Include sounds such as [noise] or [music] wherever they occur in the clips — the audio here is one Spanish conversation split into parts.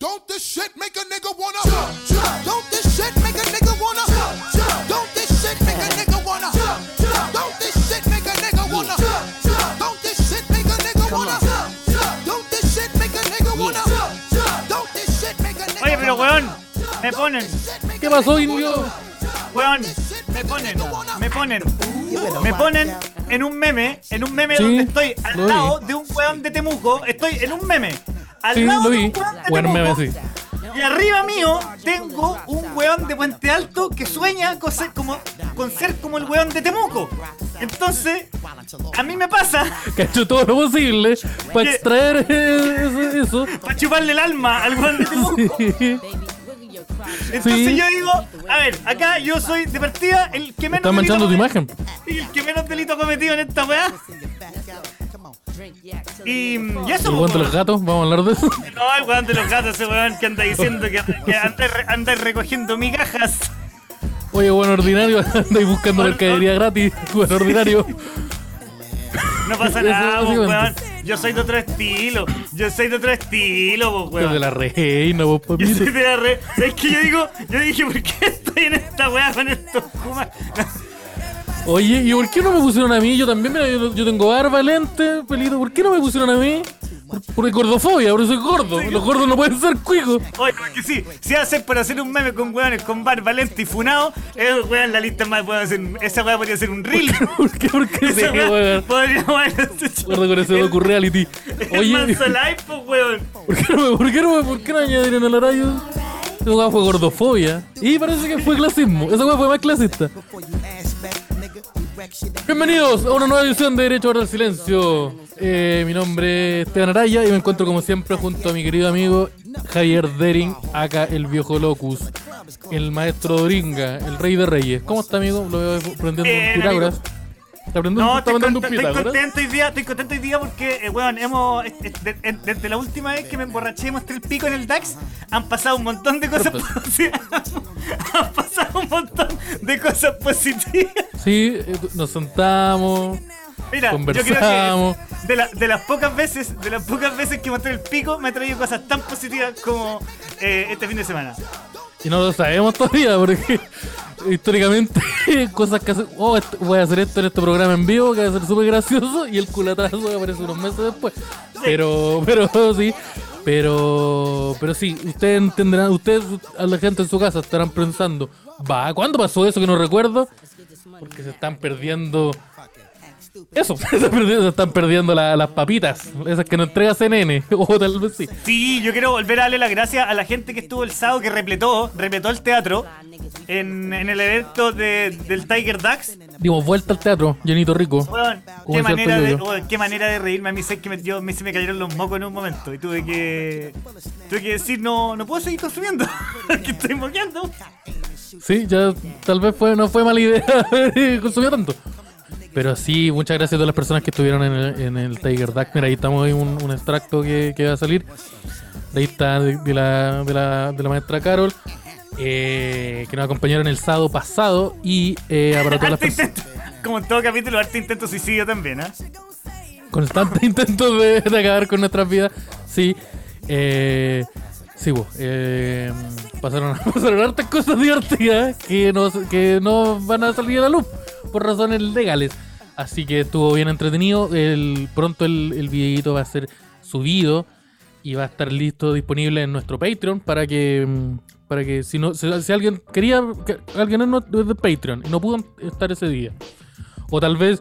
Don't this shit make a nigga wanna jump, jump. Don't this shit make a nigga wanna jump, jump. Don't this shit make a nigga wanna jump, jump. Don't this shit make a nigga wanna jump, jump. Don't this shit make a nigga wanna jump, jump. Don't this shit make a nigga wanna jump, jump. Don't this shit make a nigga Oye, pero weón, me ponen, ¿Qué pasó, indio? weón, me ponen, me ponen, me ponen en un meme, en un meme Sí, donde estoy al lado de un weón de Temuco, estoy en un meme. Al Sí, lado lo de vi. un weón de Buen meme, sí. Y arriba mío tengo un weón de Puente Alto que sueña con ser como, con ser como el weón de Temuco. Entonces, a mí me pasa [laughs] Que ha hecho todo lo posible para extraer [laughs] eso. para chuparle el alma al weón de Temuco. Sí. Entonces Sí. yo digo, a ver, acá yo soy de partida el que menos Estás manchando tu imagen. el que menos delito ha cometido en esta weá. Y, y eso, El weón de los weón. gatos, vamos a hablar de eso. [laughs] No, el weón de los gatos, ese weón que anda diciendo que, que anda, anda recogiendo migajas. Oye, buen ordinario, [laughs] andáis buscando mercadería gratis. Buen ordinario. No pasa nada, po, weón. Yo soy de otro estilo. Yo soy de otro estilo, Desde weón. la reina, vos, Yo papito. soy de la red. ¿Sabes qué yo digo? Yo dije, ¿por qué estoy en esta weá con estos kumas? Oye, ¿y por qué no me pusieron a mí? Yo también, mira, yo, yo tengo barba, lente, pelito. ¿Por qué no me pusieron a mí? Por, por gordofobia, porque soy gordo. Los gordos no pueden ser cuicos. Oye, porque sí, si hacer por hacer un meme con weones con barba lenta y funado, es weón la lista más puede hacer. Esa weá podría ser un reel. ¿Por qué? [laughs] ¿Por qué Esa sí, weá podría. Gordo con ese docu reality. Oye, [laughs] live, pues weón. ¿por qué no me, por qué no, me- por qué no añadieron al horario? Esa weá fue gordofobia. Y parece que fue clasismo. Esa weá fue más clasista. Bienvenidos a una nueva edición de Derecho al Silencio. Eh, mi nombre es Esteban Araya y me encuentro como siempre junto a mi querido amigo Javier Dering, acá el viejo Locus, el maestro Doringa, el rey de reyes. ¿Cómo está, amigo? Lo veo aprendiendo Bien, un. ¿Está No, está estoy, contento hoy día, estoy contento hoy día porque, eh, weón, hemos, desde la última vez que me emborraché y mostré el pico en el DAX, han pasado un montón de cosas positivas. [laughs] han pasado un montón de cosas positivas. Sí, eh, nos sentamos. Mira, yo creo que de, la- de las pocas veces, de las pocas veces que mostré el pico, me ha traído cosas tan positivas como eh, este fin de semana. Y no lo sabemos todavía porque históricamente [laughs] cosas que hacen. Oh, voy a hacer esto en este programa en vivo que va a ser súper gracioso y el culatazo que aparece unos meses después. Pero, pero [laughs] sí. Pero, pero sí, ustedes entenderán, ustedes, a la gente en su casa estarán pensando, va, ¿cuándo pasó eso que no recuerdo? Porque se están perdiendo eso, [laughs] se están perdiendo, la- las papitas, esas que no entrega CNN, [laughs] o tal vez sí. Sí, yo quiero volver a darle las gracias a la gente que estuvo el sábado, que repletó, repletó el teatro en, en el evento de- del Tiger Ducks. Dimos vuelta al teatro, llenito rico. Como qué manera, de, qué manera de reírme. A mí sé que me, yo, me, se me cayeron los mocos en un momento y tuve que tuve que decir no no puedo seguir consumiendo [laughs] que estoy moqueando. Sí, ya tal vez fue, no fue mala idea haber consumido tanto. Pero sí, muchas gracias a todas las personas que estuvieron en el, en el Tiger Duck. Mira, ahí estamos ahí un, un extracto que, que va a salir. Ahí está de, de la, de, la, de la maestra Carol, eh, que nos acompañaron el sábado pasado. Y eh, para todas las personas. intento, como en todo capítulo, harto intento suicidio también, ¿ah? Constantes [laughs] intentos de, de acabar con nuestras vidas. Sí. Eh, sí, vos. Eh, pasaron, [laughs] pasaron hartas cosas divertidas que no, que no van a salir a la luz por razones legales. Así que estuvo bien entretenido. El, pronto el, el videito va a ser subido y va a estar listo, disponible en nuestro Patreon para que mm, para que si no si, si alguien quería que alguien es no- es de Patreon y no pudo estar ese día o tal vez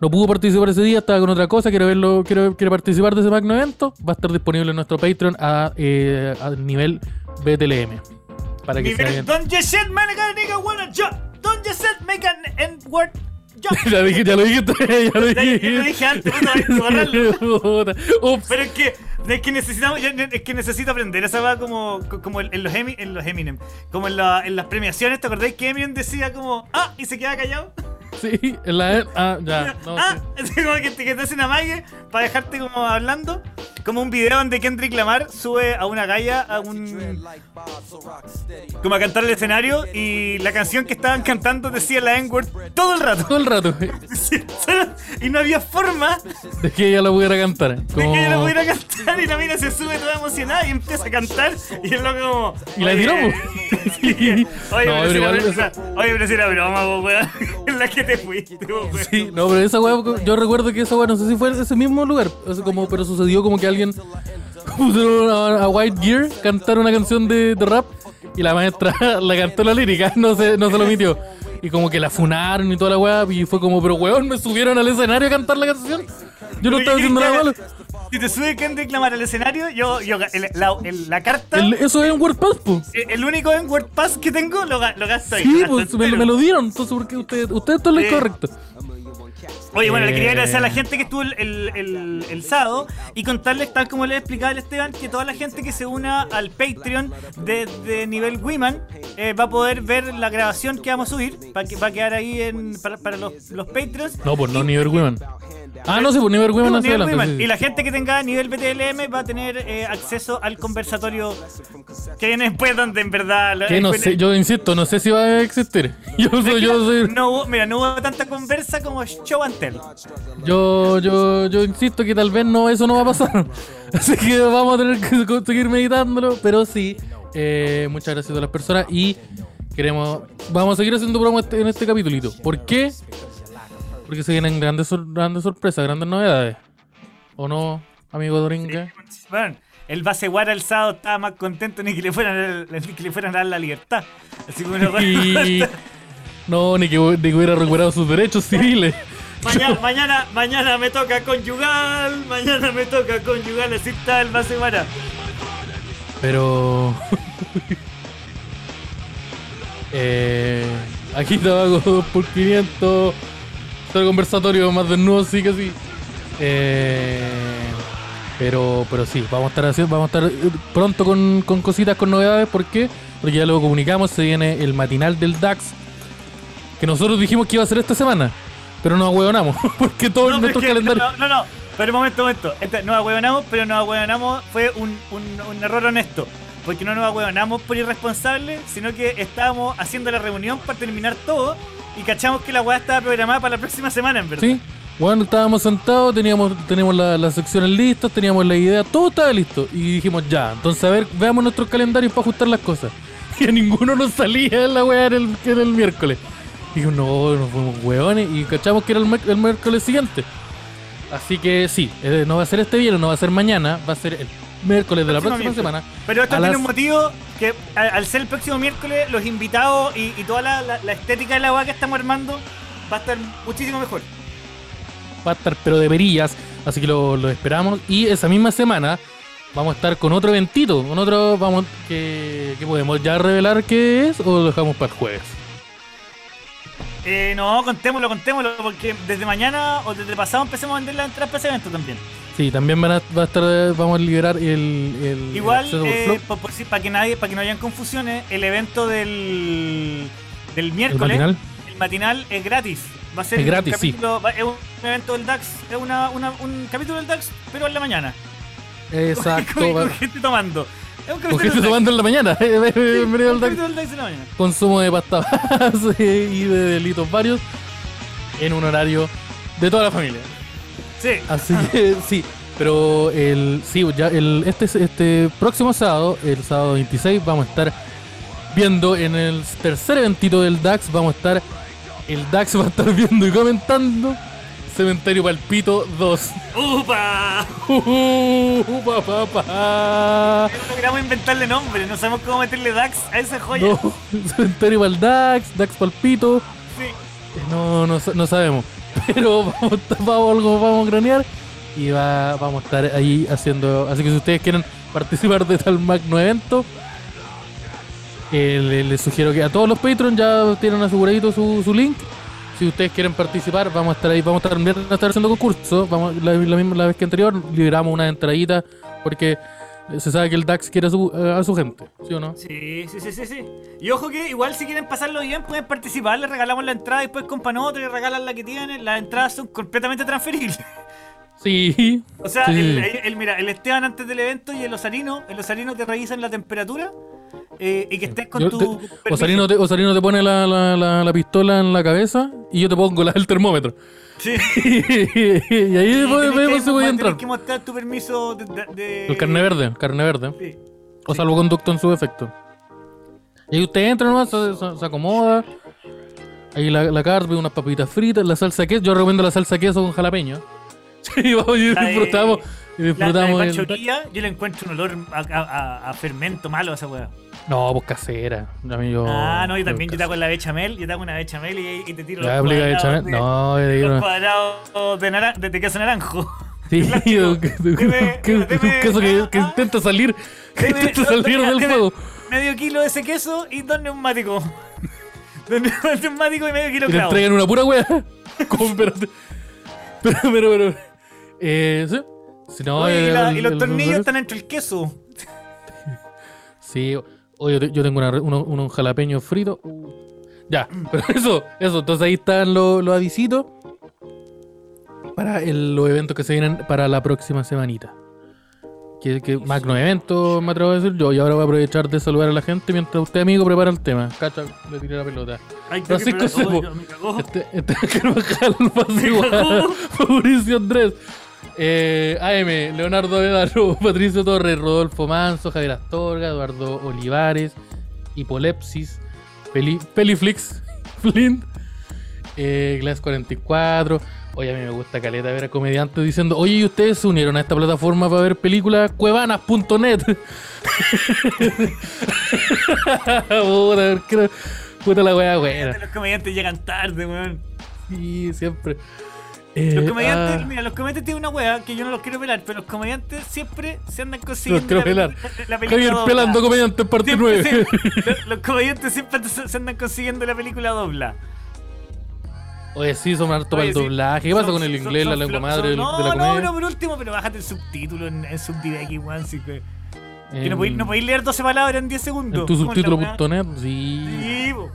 no pudo participar ese día, estaba con otra cosa, quiere verlo, quiere, quiere participar de ese magno evento, va a estar disponible en nuestro Patreon a, eh, a nivel BTLM. Para que se Nivel. Don't you shit, make an N-word [laughs] ya, dije, ya lo dijiste, [laughs] ya lo ya lo dije antes. [laughs] Puta. Ups. Pero es que, es que necesitamos, es que necesito aprender esa va como, como en los Emi- en los Eminem, como en, la- en las premiaciones, ¿te acordáis que Eminem decía como ah y se queda callado? Sí, en la. Ah, ya. No, ah, sí. como que te, que te hacen amague para dejarte como hablando, como un video donde Kendrick Lamar sube a una galla a un. como a cantar el escenario y la canción que estaban cantando decía la N-word todo el rato. Todo el rato. [laughs] Y no había forma De que ella lo pudiera cantar. de Como... que ella lo pudiera cantar y la mina se sube toda emocionada y empieza a cantar y el loco como. Y la "Oye, tiró. [laughs] Oye, pero si era igual broma, oye, pero si era broma, weón. [laughs] En la que te fuiste, weón. Sí, no, pero esa weá, yo recuerdo que esa weá, no sé si fue ese mismo lugar, o sea, como, pero sucedió como que alguien [laughs] puso a, a White Gear cantar una canción de, de rap y la maestra [laughs] la cantó la lírica, [laughs] no se, no se lo omitió. Y como que la funaron y toda la weá, y fue como, pero weón, me subieron al escenario a cantar la canción. Yo no estaba haciendo nada malo. Si te sube Kendrick Lamar al escenario, yo, yo el- la, el- la carta, El- el, eso es un WordPad, po. el único en WordPass que tengo, lo, lo gasto ahí. Sí, pues me, me lo dieron, entonces porque ustedes ustedes todo lo Sí. incorrecto. Oye, bueno, le quería Eh. agradecer a la gente que estuvo el, el, el- el sábado y contarles, tal como le explicaba el Esteban, que toda la gente que se una al Patreon de, de nivel Women eh, va a poder ver la grabación que vamos a subir. Va, que, va a quedar ahí en, para, para los, los Patreons. No, pues no, Nivel Women. Ah, no, sí, pues Nivel Women No, hacia adelante. Women. sí. Y la gente que tenga nivel BTLM va a tener eh, acceso al conversatorio que viene después, donde en verdad. Que no sé, yo insisto, no sé si va a existir. [laughs] Yo soy, yo soy, No mira, no hubo tanta conversa como show and yo, yo, yo insisto que tal vez no, eso no va a pasar. [laughs] Así que vamos a tener que seguir meditándolo, pero sí, eh, muchas gracias a las personas y queremos, vamos a seguir haciendo promo este- en este capítulito. ¿Por qué? Porque se vienen grandes, sor- grandes sorpresas, grandes novedades. ¿O no, amigo Doringa? Bueno, el base Guara el sábado estaba más contento ni que le fueran a, [laughs] ni que le fueran a dar la libertad. Así que uno [laughs] Y... No, ni que, ni que hubiera recuperado sus derechos civiles. Mañana, mañana, mañana me toca conyugal, mañana me toca conyugal, así está el base Guara. Pero. [laughs] eh, aquí tabaco 2 por 500. Todo conversatorio más desnudo, sí que sí. Eh, pero, pero sí, vamos a estar haciendo, vamos a estar eh, pronto con, con cositas, con novedades. ¿Por qué? Porque ya lo comunicamos, se viene el matinal del DAX. Que nosotros dijimos que iba a ser esta semana. Pero nos ahueonamos. [laughs] Porque todo No, en pero nuestro es que- calendario. no, no, no, pero momento, momento. Este, nos ahueonamos, pero nos ahueonamos fue un, un, un error honesto. Porque no nos ahueonamos por irresponsables, sino que estábamos haciendo la reunión para terminar todo y cachamos que la weá estaba programada para la próxima semana, en verdad. Sí, bueno, estábamos sentados, teníamos, teníamos la- las secciones listas, teníamos la idea, todo estaba listo. Y dijimos, ya, entonces a ver, veamos nuestros calendarios para ajustar las cosas. [laughs] Y a ninguno nos salía la weá en el, era el miércoles. Y no, nos fuimos weones y cachamos que era el, el miércoles siguiente. Así que sí, eh, no va a ser este viernes, no va a ser mañana, va a ser el miércoles de la próxima miércoles. semana. Pero esto tiene las- un motivo que al ser el próximo miércoles, los invitados y, y toda la, la- la estética de la weá que estamos armando va a estar muchísimo mejor. va a estar pero de perillas, así que lo, lo esperamos. Y esa misma semana vamos a estar con otro eventito, con otro, vamos, que, que podemos ya revelar qué es o lo dejamos para el jueves. Eh, no, contémoslo, contémoslo, porque desde mañana o desde pasado empecemos a vender las entradas para ese evento también. Sí, también van a, va a estar, vamos a liberar el, el- Igual, eh, por- por si- para que nadie, para que no hayan confusiones, el evento del, del el miércoles, matinal. el matinal es gratis. Va a ser Es un gratis, sí. capítulo, va- es un evento del DAX, es una, una- un capítulo del DAX, pero en la mañana. Exacto. con, [laughs] va- con gente tomando. Es un Con capítulo gente del DAX. tomando en la mañana. [laughs] Bienvenido al DAX. Consumo de pasta [laughs] y de delitos varios en un horario de toda la familia. Sí. Así que [laughs] sí, pero el sí, ya el este este próximo sábado, el sábado 26 vamos a estar viendo en el tercer eventito del DAX, vamos a estar el DAX va a estar viendo y comentando Cementerio Palpito 2. ¡Upa! [laughs] Uh, pa, pa, pa. No logramos inventarle nombre, no sabemos cómo meterle DAX a esa joya. No, [laughs] Cementerio para el DAX, DAX Palpito. Sí. No, no, sa- no sabemos. [laughs] Pero vamos, a- vamos, algo vamos a cranear y va, vamos a estar ahí haciendo. Así que si ustedes quieren participar de tal magno evento, eh, le- les sugiero que a todos los Patreon ya tienen aseguradito su, su link. Si ustedes quieren participar, vamos a estar ahí, vamos a estar, también a estar haciendo concursos. Vamos, la, la misma la vez que anterior, liberamos una entradita porque se sabe que el DAX quiere a su, eh, a su gente, ¿sí o no? Sí, sí, sí, sí, sí. Y ojo que igual si quieren pasarlo bien pueden participar, les regalamos la entrada y después con Panoto y regalan la que tienen. Las entradas son completamente transferibles. Sí. O sea, sí, el, sí. el- el- mira, el Esteban antes del evento y el Osarino, el Osarino te revisan la temperatura eh, y que estés con Yo tu. te-. Osarino, te, Osarino te pone la, la, la, la pistola en la cabeza y yo te pongo la, el termómetro. Sí. [laughs] y ahí después vemos si voy a entrar. que mostrar tu permiso de. El carne verde, carne verde. Sí. O salvoconducto en su defecto. Y ahí usted entra nomás, se, se- se acomoda. Ahí la, la carne, unas papitas fritas, la salsa queso. Yo recomiendo la salsa queso con jalapeño. [laughs] Sí, vamos, y La disfrutamos. Y La, la de disfrutamos. el- Pancho Villa, yo le encuentro un olor a- a fermento malo a esa weá. No, pues casera. Yo- ah, no, y también yo te hago la bechamel, yo te hago una bechamel y, y te tiro los cuadrados bechamel. de- No, yo digo, los cuadrados de, naran- de, de queso naranjo. Sí, [laughs] deme- [laughs] queso que, que ah, intenta salir, que Deme- intenta salir deme- del deme fuego. Medio kilo de ese queso y dos neumáticos. [laughs] Dos neumáticos y medio kilo te clavo. entregan una pura wea. ¿Cómo? Espérate. Pero, pero, pero. Eh, sí. Si no, Oye, y, el- la- y los tornillos el- están entre el queso. Sí, oye, yo te- yo tengo una, uno- unos jalapeños fritos. Ya, pero eso, eso. Entonces ahí están los, los avisitos para el- los eventos que se vienen para la próxima semanita. Que, que magno evento, me atrevo a decir yo. Y ahora voy a aprovechar de saludar a la gente mientras usted, amigo, prepara el tema. Cacha, le tiré la pelota. Ay, que Francisco me- Sepo. me. Este, este [laughs] Carvajal, Pase cagó. [laughs] Mauricio Andrés, eh, AM, Leonardo Vedaro, [laughs] Patricio Torres, Rodolfo Manso, Javier Astorga, Eduardo Olivares, Hipolepsis, Peli, Peliflix, [laughs] Flint, eh, Glass 44. Oye, a mí me gusta caleta ver a comediantes diciendo, oye, ¿y ustedes se unieron a esta plataforma para ver películas? Cuevanas.net. [laughs] Puta, ¿qué- puta la wea buena. Los comediantes llegan tarde, weón. Sí, siempre. Los Eh, comediantes, ah, mira, los comediantes tienen una wea que yo no los quiero pelar, pero los comediantes siempre se andan consiguiendo quiero la, pelar. la película Javier dobla. pelando comediante parte Siempre 9. se- los, los comediantes siempre se andan consiguiendo la película dobla. Oye, sí, son harto para el sí, doblaje. ¿Qué pasa son- con el son- inglés, la lengua madre no, de la No, comedia? no, por último, pero bájate el subtítulo en, en Subdirect, igual, sí que. que no podéis no podéis leer 12 palabras en 10 segundos. En tu subtítulo.net, sí. Sí, po.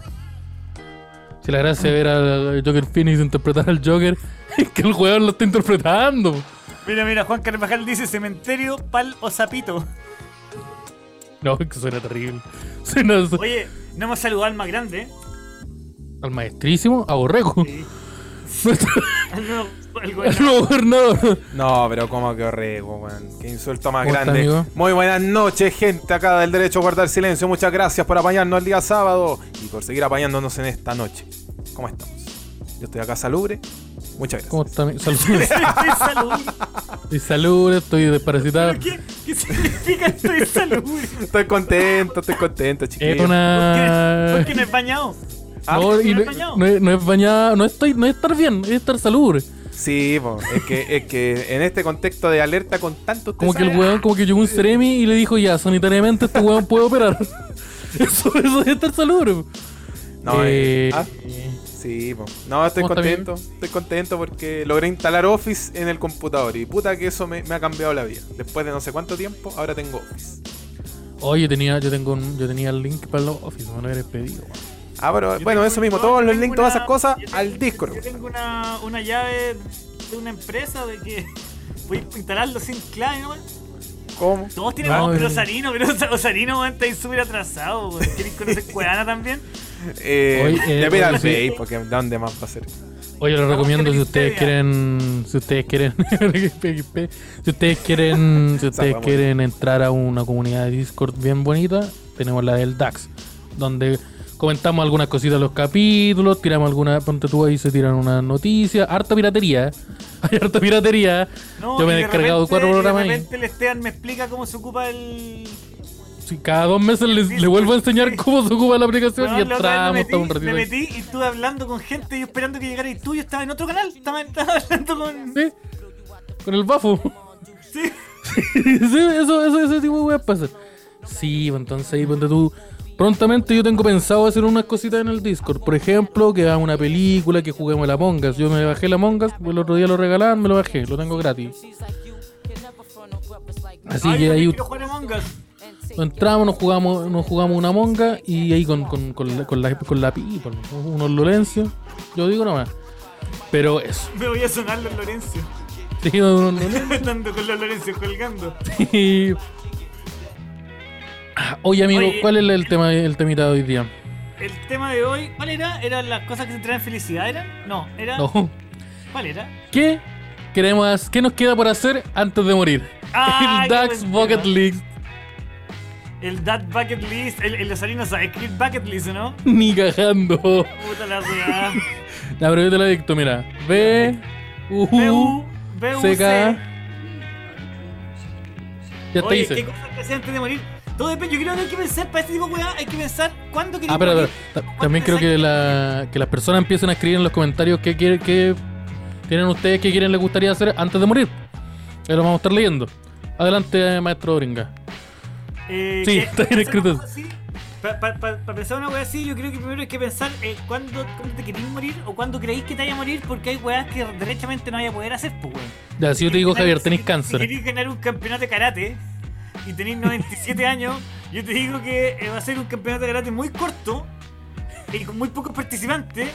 Si la gracia al Joker Phoenix interpretar al Joker [laughs] que el jugador lo está interpretando. Mira, mira, Juan Carvajal dice cementerio, pal o sapito. No, es que suena terrible. [laughs] Suena Oye, no hemos saludado al más grande, al maestrísimo, a Borrego. [laughs] Nuestro Al nuevo- al al gobernador. nuevo gobernador. No, pero como que horrego, weón. Qué insulto más ¿Cómo está, grande. Muy buenas noches, gente acá del derecho a guardar silencio. Muchas gracias por apañarnos el día sábado y por seguir apañándonos en esta noche. ¿Cómo estamos? Yo estoy acá salubre. Muchas gracias. ¿Cómo está? mi- Salud. [laughs] Estoy salud. Estoy salud, estoy desparasitado. ¿Qué, ¿Qué significa estoy salud? Estoy contento, estoy contento, Es chiquillos. una. ¿Por qué no es bañado? Ah, No, y ¿no no, es bañado? no es, no es bañado, no estoy, no es estar bien, es estar salubre. Sí, po, es que, es que en este contexto de alerta con tantos Como que el weón, como que llegó un Ceremi y le dijo ya, sanitariamente este weón puede operar. [laughs] Eso, eso es estar salubre. No, Eh, eh, ah, sí, po. no, estoy ¿Cómo está contento. Estoy contento porque logré instalar Office en el computador. Y puta que eso me, me ha cambiado la vida. Después de no sé cuánto tiempo, ahora tengo Office. Oye, tenía, yo tengo un- yo tenía el link para el Office, me lo pedido. Ah, pero Yo bueno, eso mismo, yo todos los links, todas esas cosas yo tengo- al Discord. Yo tengo una, una llave de una empresa de que [laughs] voy a instalarlo sin clave, ¿no? ¿Cómo? Todos tienen No, no, pero. Osarino, pero [laughs] Osarino, weón, está ahí súper atrasado. ¿Quieres conocer Cuevana también? Eh, Oye, eh, sí. Porque ¿dónde más va a ser? Oye, les Vamos recomiendo [laughs] si ustedes quieren, si ustedes quieren, si ustedes quieren, si ustedes quieren entrar a una comunidad de Discord bien bonita, tenemos la del DAX, donde comentamos algunas cositas de los capítulos, tiramos algunas, ponte tú ahí se tiran unas noticias, harta piratería, [laughs] hay harta piratería. No, Yo me he de descargado repente- cuatro y programas De ahí. el Esteban me explica cómo se ocupa el. Sí, cada dos meses les- le, vuelvo a enseñar Sí. cómo se ocupa la aplicación y entramos, me estamos un metí, ratito me ahí. metí y estuve hablando con gente y esperando que llegara y tú yo estaba en otro canal. Estaba, estaba hablando con. Sí, con el bafo. Sí. [laughs] sí, eso, eso, ese tipo de pasa. Sí, pues entonces ahí ponte tú. Prontamente yo tengo pensado hacer unas cositas en el Discord. Por ejemplo, que haga una película, que juguemos la Mongas. Yo me bajé la Mongas, el otro día lo regalaban, me lo bajé, lo tengo gratis. Así Ay, que ahí quiero jugar a Among Us. Entramos, nos jugamos, nos jugamos una monga y ahí con, con, con la, con la, con la people, unos Lorencio. Yo digo nomás. Pero eso. Me voy a sonar los Lorenzo. Sí, no, no, no. Estando con los Lorenzo colgando. Sí. Oye, amigo, Oye. ¿cuál es el tema, el temita de hoy día? El tema de hoy, ¿cuál era? ¿Eran las cosas que te traen felicidad? ¿Eran? No, era. No. ¿Cuál era? ¿Qué queremos, qué nos queda por hacer antes de morir? Ah, [laughs] el Dax buen Bucket tema. El That Bucket List. El, el Lozarino sabe escribir Bucket List, ¿o ¿no? Ni cagando. Puta la weá. [laughs] La pero yo te la dicto, mira. B, U, B-U, B-U-C. C, K. Ya te Oye, ¿qué hice. cosas que hacer antes de morir? Todo depende. Yo creo que hay que pensar, para este tipo de weá, hay que pensar cuándo querés Ah, pero, morir. pero, ta- también creo que, la, que las personas empiecen a escribir en los comentarios qué, quiere- qué tienen ustedes, qué quieren, les gustaría hacer antes de morir. Ahí lo vamos a estar leyendo. Adelante, maestro Bringa. Eh, Sí, está bien escrito. Para pensar una wea así, yo creo que primero hay que pensar eh, cuándo, cuándo te querís morir o cuándo creéis que te vaya a morir, porque hay weas que derechamente no vaya a poder hacer, pues weón. Ya, si yo te digo, Si Javier, queréis- si- cáncer. Si queréis ganar un campeonato de karate y tenéis 97 años, yo te digo que eh, va a ser un campeonato de karate muy corto y con muy pocos participantes.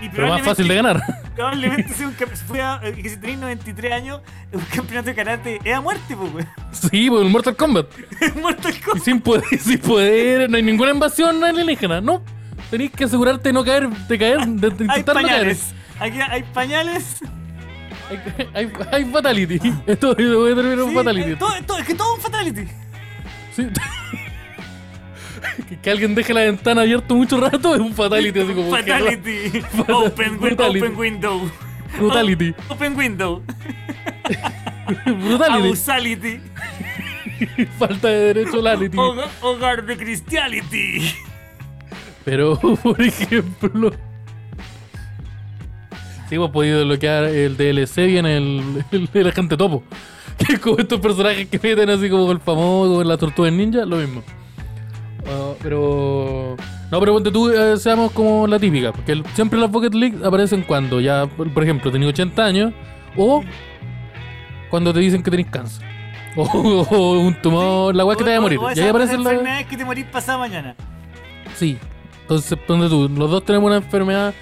Y Pero más fácil de ganar. Probablemente sea un campeonato. Que si tenéis 93 años, un campeonato de karate es a muerte, pues, weón. Sí, pues el Mortal Kombat. [laughs] Mortal Y Kombat. sin poder, [laughs] sin poder, no hay ninguna invasión alienígena, no. Tenéis que asegurarte de no caer, de caer, de, intentar no caer. Aquí hay pañales. Hay, hay, hay fatality. [laughs] Esto voy a terminar un Sí, fatality. eh, todo, todo- es que todo es un fatality. Sí. Que, que alguien deje la ventana abierta mucho rato es un fatality, así como. Fatality. [laughs] Open, win- Brutality. open window. [laughs] Brutality. Open window. Brutality. Abusality. [laughs] Falta de derecho lality. Hogar, hogar de Christianity. Pero, por ejemplo. Sí, hemos podido desbloquear el DLC viene el, el, el agente topo. Que es como estos personajes que meten así como el famoso, la tortuga ninja, lo mismo. Pero. No, pero ponte tú, eh, seamos como la típica. Porque el- siempre las Bucket League aparecen cuando ya, por ejemplo, tenés 80 años. O cuando te dicen que tenés cáncer. [laughs] O, o un tumor, la weá que te vaya a morir. O, o Y ahí aparecen las. que te morís pasado mañana. Sí. Entonces, ponte tú, los dos tenemos una enfermedad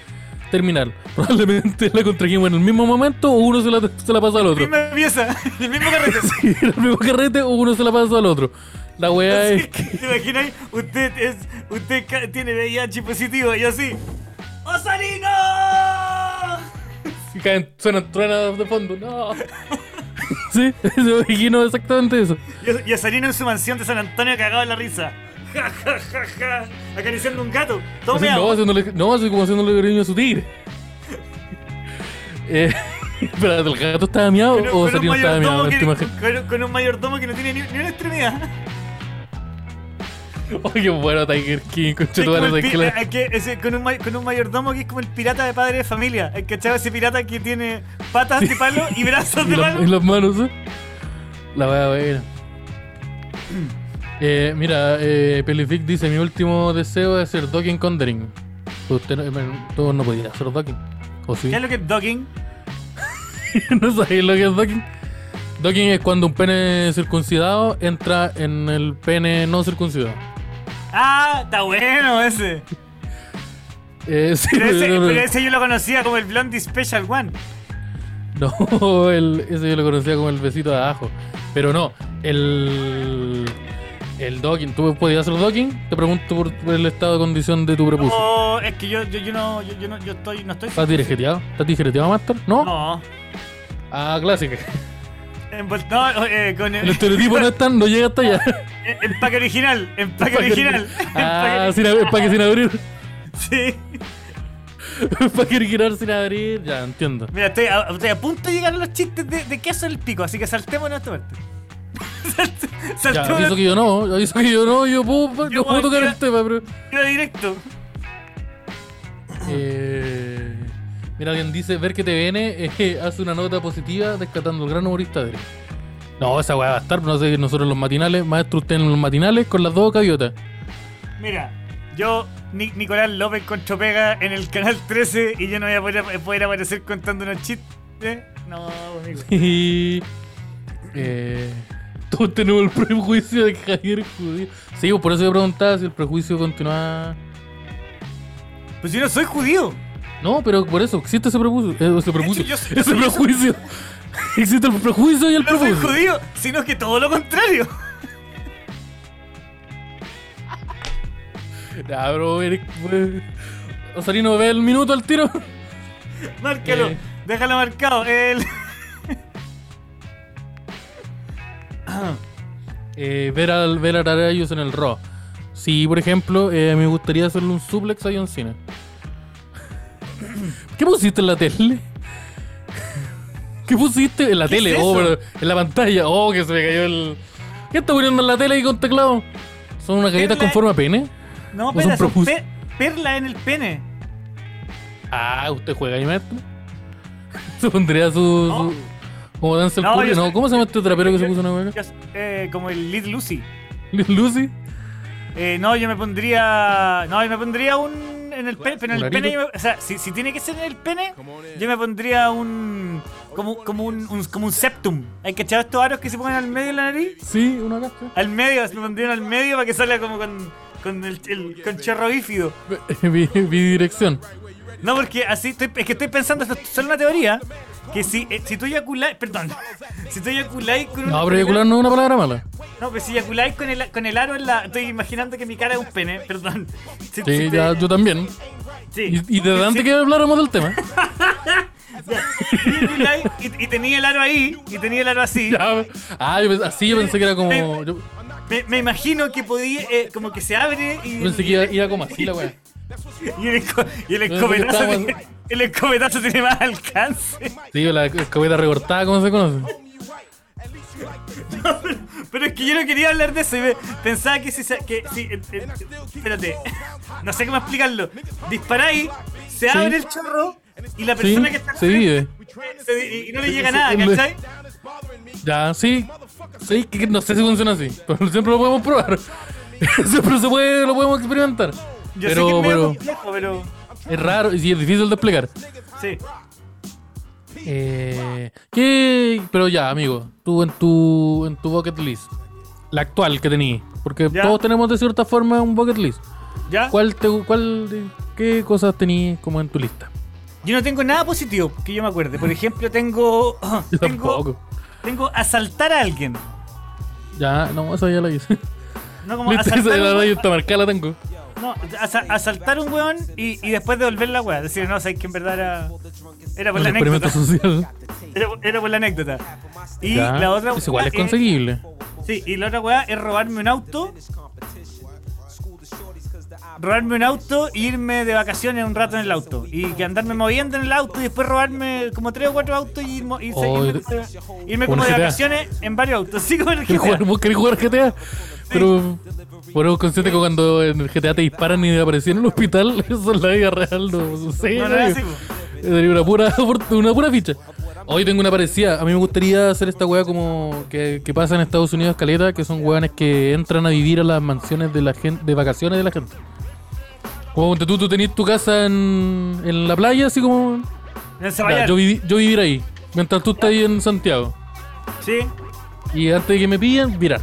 terminal. [laughs] Probablemente la contrajimos en el mismo momento o uno se la, se la pasa al otro. Misma pieza, [laughs] el mismo carrete. Sí, el mismo carrete o uno se la pasa al otro. La weá [laughs] es que. ¿Te imagináis? Usted es. Usted tiene VIH positivo y así. ¡Osarino! que caen, suenan truenas de fondo. No. [laughs] Sí, [laughs] me imagino exactamente eso. Y, y Osarino en su mansión de San Antonio cagado en la risa. Ja, ja, ja, ja. Acariciando un gato. Así, no, haciéndole, no, así como haciéndole cariño a su tigre. Eh, espera, ¿el gato estaba miado Con o Sarino estaba miado en esta imagen? con- con un mayordomo que no tiene ni, ni una extremidad. [laughs] Oye, bueno, Tiger King, Es el ¿sabes pi- qué la- eh, que ese- con, un, con un mayordomo que es como el pirata de padre de familia. ¿Hay cachado ese pirata que tiene patas de palo y brazos [laughs] y, de la- palo? y las manos, ¿eh? La wea buena. Eh, mira, eh, Pelific dice: Mi último deseo es ser docking con Dering. Usted no, tú no podías hacer docking. ¿O sí? ¿Qué es lo que es docking? [laughs] ¿No sabéis lo que es docking? Docking es cuando un pene circuncidado entra en el pene no circuncidado. Ah, está bueno ese. Eh, sí, Pero ese, no, no, pero ese yo lo conocía como el Blondie Special One. no, [laughs] el, ese yo lo conocía como el besito de abajo. Pero no, el. El docking, ¿tú podías hacer docking? Te pregunto por, por el estado de condición de tu prepucio. Oh, es que yo, yo, yo no, yo, yo no, yo estoy, no estoy. ¿Estás tijereteado? ¿Estás tijereteado, Master? ¿No? No. Ah, clásica. No, eh, con El estereotipo no, está, no llega hasta allá. [laughs] Empaque original, empaque original. Ah, Empaque- sin, ab- empaque sin abrir. [laughs] Sí. Empaque original sin abrir. Ya, entiendo. Mira, estoy a, estoy a punto de llegar a los chistes de, de queso el pico, así que saltemos en esta parte. [laughs] Ya, saltemos aviso en que yo no, aviso que yo no, yo puedo, yo Yo puedo tocar el tema, pero. Iba directo. Eh, mira, alguien dice, ver que TVN eh, [laughs] hace una nota positiva descartando el gran humorista de No, esa weá va a estar, no sé, nosotros los matinales, maestro, usted en los matinales con las dos gaviotas. Mira, yo, Ni- Nicolás López contra Pega en el canal 13 y yo no voy a poder, poder aparecer contando unos chistes. No, amigo. Y. Eh, todos tenemos el prejuicio de que Javier es judío. Sí, por eso yo preguntaba si el prejuicio continúa. Pues yo no soy judío. No, pero por eso existe ese prejuicio. eh, ese prejuicio. [laughs] yo- yo ese soy- prejuicio. [laughs] Existe el prejuicio y el No soy prejuicio. judío, sino que todo lo contrario. [laughs] Ya, bro, Eric, Osarino ve el minuto al tiro. Márcalo, Eh. déjalo marcado. El... Eh, ver, al, ver a Arayos en el Raw. Sí, por ejemplo, eh, me gustaría hacerle un suplex a John Cena. ¿Qué pusiste en la tele? ¿Qué pusiste en la ¿Qué tele? es oh, pero en la pantalla. Oh, que se me cayó el. ¿Qué está poniendo en la tele ahí con teclado? ¿Son unas galletas con forma de pene? No, ¿O son son perla en el pene. Ah, ¿usted juega ahí, [laughs] maestro? Se pondría su. No. su- como danza el No, ¿Cómo se llama este trapero que se puso una hueca? Yo- eh, como el Lead Lucy. [laughs] Lucy. Eh, no, yo me pondría. No, yo me pondría un. En el pene. Pero en ¿Un el pene. arito? yo me- o sea, si, si tiene que ser en el pene, yo me pondría un. Como, como un, un- como un septum. ¿Hay cachado estos aros que se ponen al medio de la nariz? Sí, una cacha. Al medio, me pondría uno al medio para que salga como con. Con el, el- con chorro bífido. [laughs] Vi, vi dirección. No, porque así estoy, es que estoy pensando, esto es solo una teoría, que si, eh, si tú eyaculáis, perdón, [laughs] si tú eyaculáis con un- No, pero eyacular no es una palabra mala. No, pues si eyaculáis con el, con el aro en la... Estoy imaginando que mi cara es un pene, perdón. Si- Sí, si te- ya, yo también. sí. Y, Si- antes si- que habláramos del tema. [laughs] y, y tenía el aro ahí, y tenía el aro así, Ya, ah, yo, así yo pensé que era como. Yo me, me imagino que podía, eh, como que se abre y... pensé que iba, iba como así la wea. [laughs] Y el, y el escopetazo, estábamos- tiene, el escopetazo tiene más alcance. Sí, la escopeta recortada, ¿cómo se conoce? [laughs] Pero es que yo no quería hablar de eso y me- pensaba que si... Que, si, eh, eh, espérate, no sé cómo explicarlo. Disparáis, se Sí. abre el chorro y la Sí, persona que está se vive. se di- y, y no le llega nada, ¿cachai? Ya, sí. Sí, que no sé si funciona así. [laughs] Pero siempre lo podemos probar. siempre se puede, lo podemos experimentar. Yo pero, sé que es medio pero complejo, pero... es raro y es difícil de explicar. Sí. Eh, ¿Qué? Pero ya, amigo, tú en tu en tu bucket list, la actual que tenías, porque Ya. todos tenemos de cierta forma un bucket list. ¿Ya? ¿Cuál te, cuál, qué cosas tenías como en tu lista? Yo no tengo nada positivo que yo me acuerde. Por ejemplo, tengo... [laughs] Yo tengo, tampoco. tengo asaltar a alguien. Ya, no, esa ya la hice. No como [laughs] esa asaltar, ya un la weón- yo marcada, la tengo. No, asa- asaltar un weón y, y después devolver la weá. Decir, no, sabes que en verdad era... Era por Un la anécdota. social. [laughs] Era, era por la anécdota. Y Ya, la otra es igual, es conseguible. Sí, y la otra weá es robarme un auto. Robarme un auto e irme de vacaciones un rato en el auto. Y que andarme moviendo en el auto y después robarme como tres o cuatro autos y ir Oh, irme, irme como de vacaciones en varios autos. [laughs] Sí, como en el ¿Querés GTA. querés jugar GTA? Pero, pero consciente que cuando en el GTA te disparan y aparecían en el hospital, [laughs] eso en la vida real no sucede. No, no es. Sería una pura, [laughs] una pura ficha. Hoy tengo una parecida. A mí me gustaría hacer esta weá como que, que pasa en Estados Unidos, Caleta, que son weones que entran a vivir a las mansiones de la gente, de vacaciones de la gente. Como tú, tú tenés tu casa en, en la playa, así como. En Ya, yo, vivi- yo vivir ahí, mientras tú estás ahí en Santiago. Sí. Y antes de que me pillen, virar.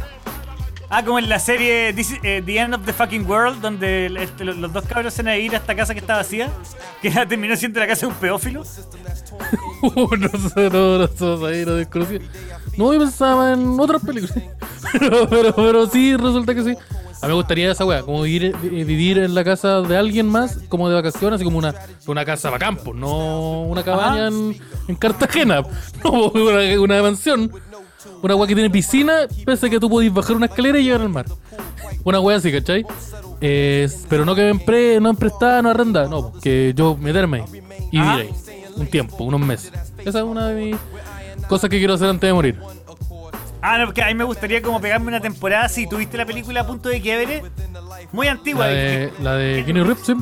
Ah, como en la serie This eh, The End of the Fucking World, donde el- este, los, los dos cabros se van a ir a esta casa que está vacía, que ya terminó siendo la casa de un pedófilo. [laughs] Uh, no sé, no, no somos ahí, no desconocía. No, yo pensaba en otras películas. [laughs] Pero, pero, pero sí, resulta que sí. A mí me gustaría esa weá, como vivir, eh, vivir en la casa de alguien más, como de vacaciones, así como una, una casa para campo, no una cabaña en, en Cartagena, [laughs] no una, una mansión. Una weá que tiene piscina, pese a que tú podés bajar una escalera y llegar al mar. Una weá así, ¿cachai? Eh, pero no que me empre, no emprestada, no arrendada, no, que yo meterme ahí y vivir Ah. ahí. Un tiempo, unos meses. Esa es una de mis cosas que quiero hacer antes de morir. Ah, no, porque a mí me gustaría como pegarme una temporada si tuviste la película a punto de quiebre. Muy antigua. La que- de, la de Kenny Reeves, sí.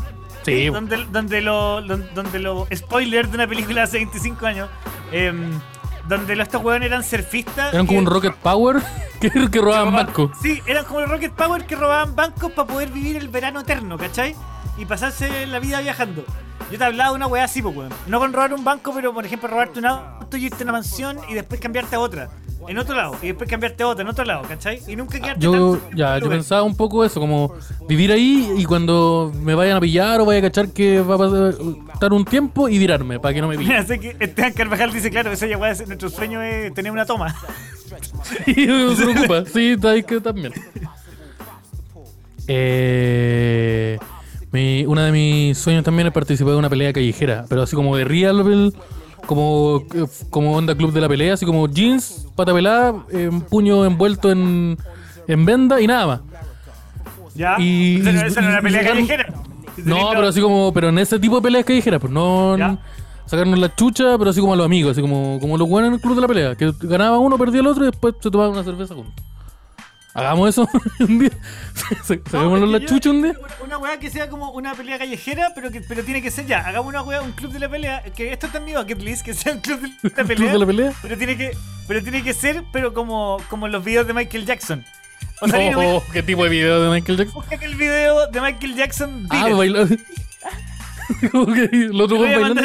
Sí, donde, donde lo, don- donde lo spoiler de una película hace 25 años em, donde los estos hueones eran surfistas eran como un Rocket Power [laughs] que, que robaban bancos. sí eran como los Rocket Power que robaban bancos para poder vivir el verano eterno ¿cachai? y pasarse la vida viajando yo te hablaba de una weá así pues weón no con robar un banco pero por ejemplo robarte un auto y irte a una mansión y después cambiarte a otra en otro lado y después cambiarte a otra en otro lado, ¿cachai? Y nunca quedarte Yo, tanto ya, yo pensaba un poco eso, como vivir ahí y cuando me vayan a pillar o vaya a cachar que va a pasar estar un tiempo y virarme para que no me [laughs] pillen. Mira, sé que Esteban Carvajal dice, claro, esa ya nuestro sueño es tener una toma. [laughs] Y no se preocupa, sí, que también. Eh, mi, uno de mis sueños también es participar de una pelea callejera, pero así como de real, como, como onda club de la pelea, así como jeans, pata pelada, eh, un puño envuelto en, en venda y nada más. ¿Ya? Y- esa, no- y- pelea y callejera. No, pero así como, pero en ese tipo de peleas callejeras, pues no sacarnos la chucha, pero así como a los amigos, así como, como los buenos en el club de la pelea, que ganaba uno, perdía el otro y después se tomaban una cerveza juntos. Hagamos eso [laughs] un día. [laughs] Saquémonos No, la chucha un día. Una, weá que sea como una pelea callejera, pero que pero tiene que ser ya. Hagamos una weá, un club de la pelea. Que esto está en mi bucket list, que sea un club de la [laughs] ¿Club pelea. de la pelea? Pero tiene que, pero tiene que ser, pero como, como los videos de Michael Jackson. O sea, No, no, ¿qué tipo de video de Michael Jackson? busca el video de Michael Jackson. Ah, beat bailó. Que el otro a bailando.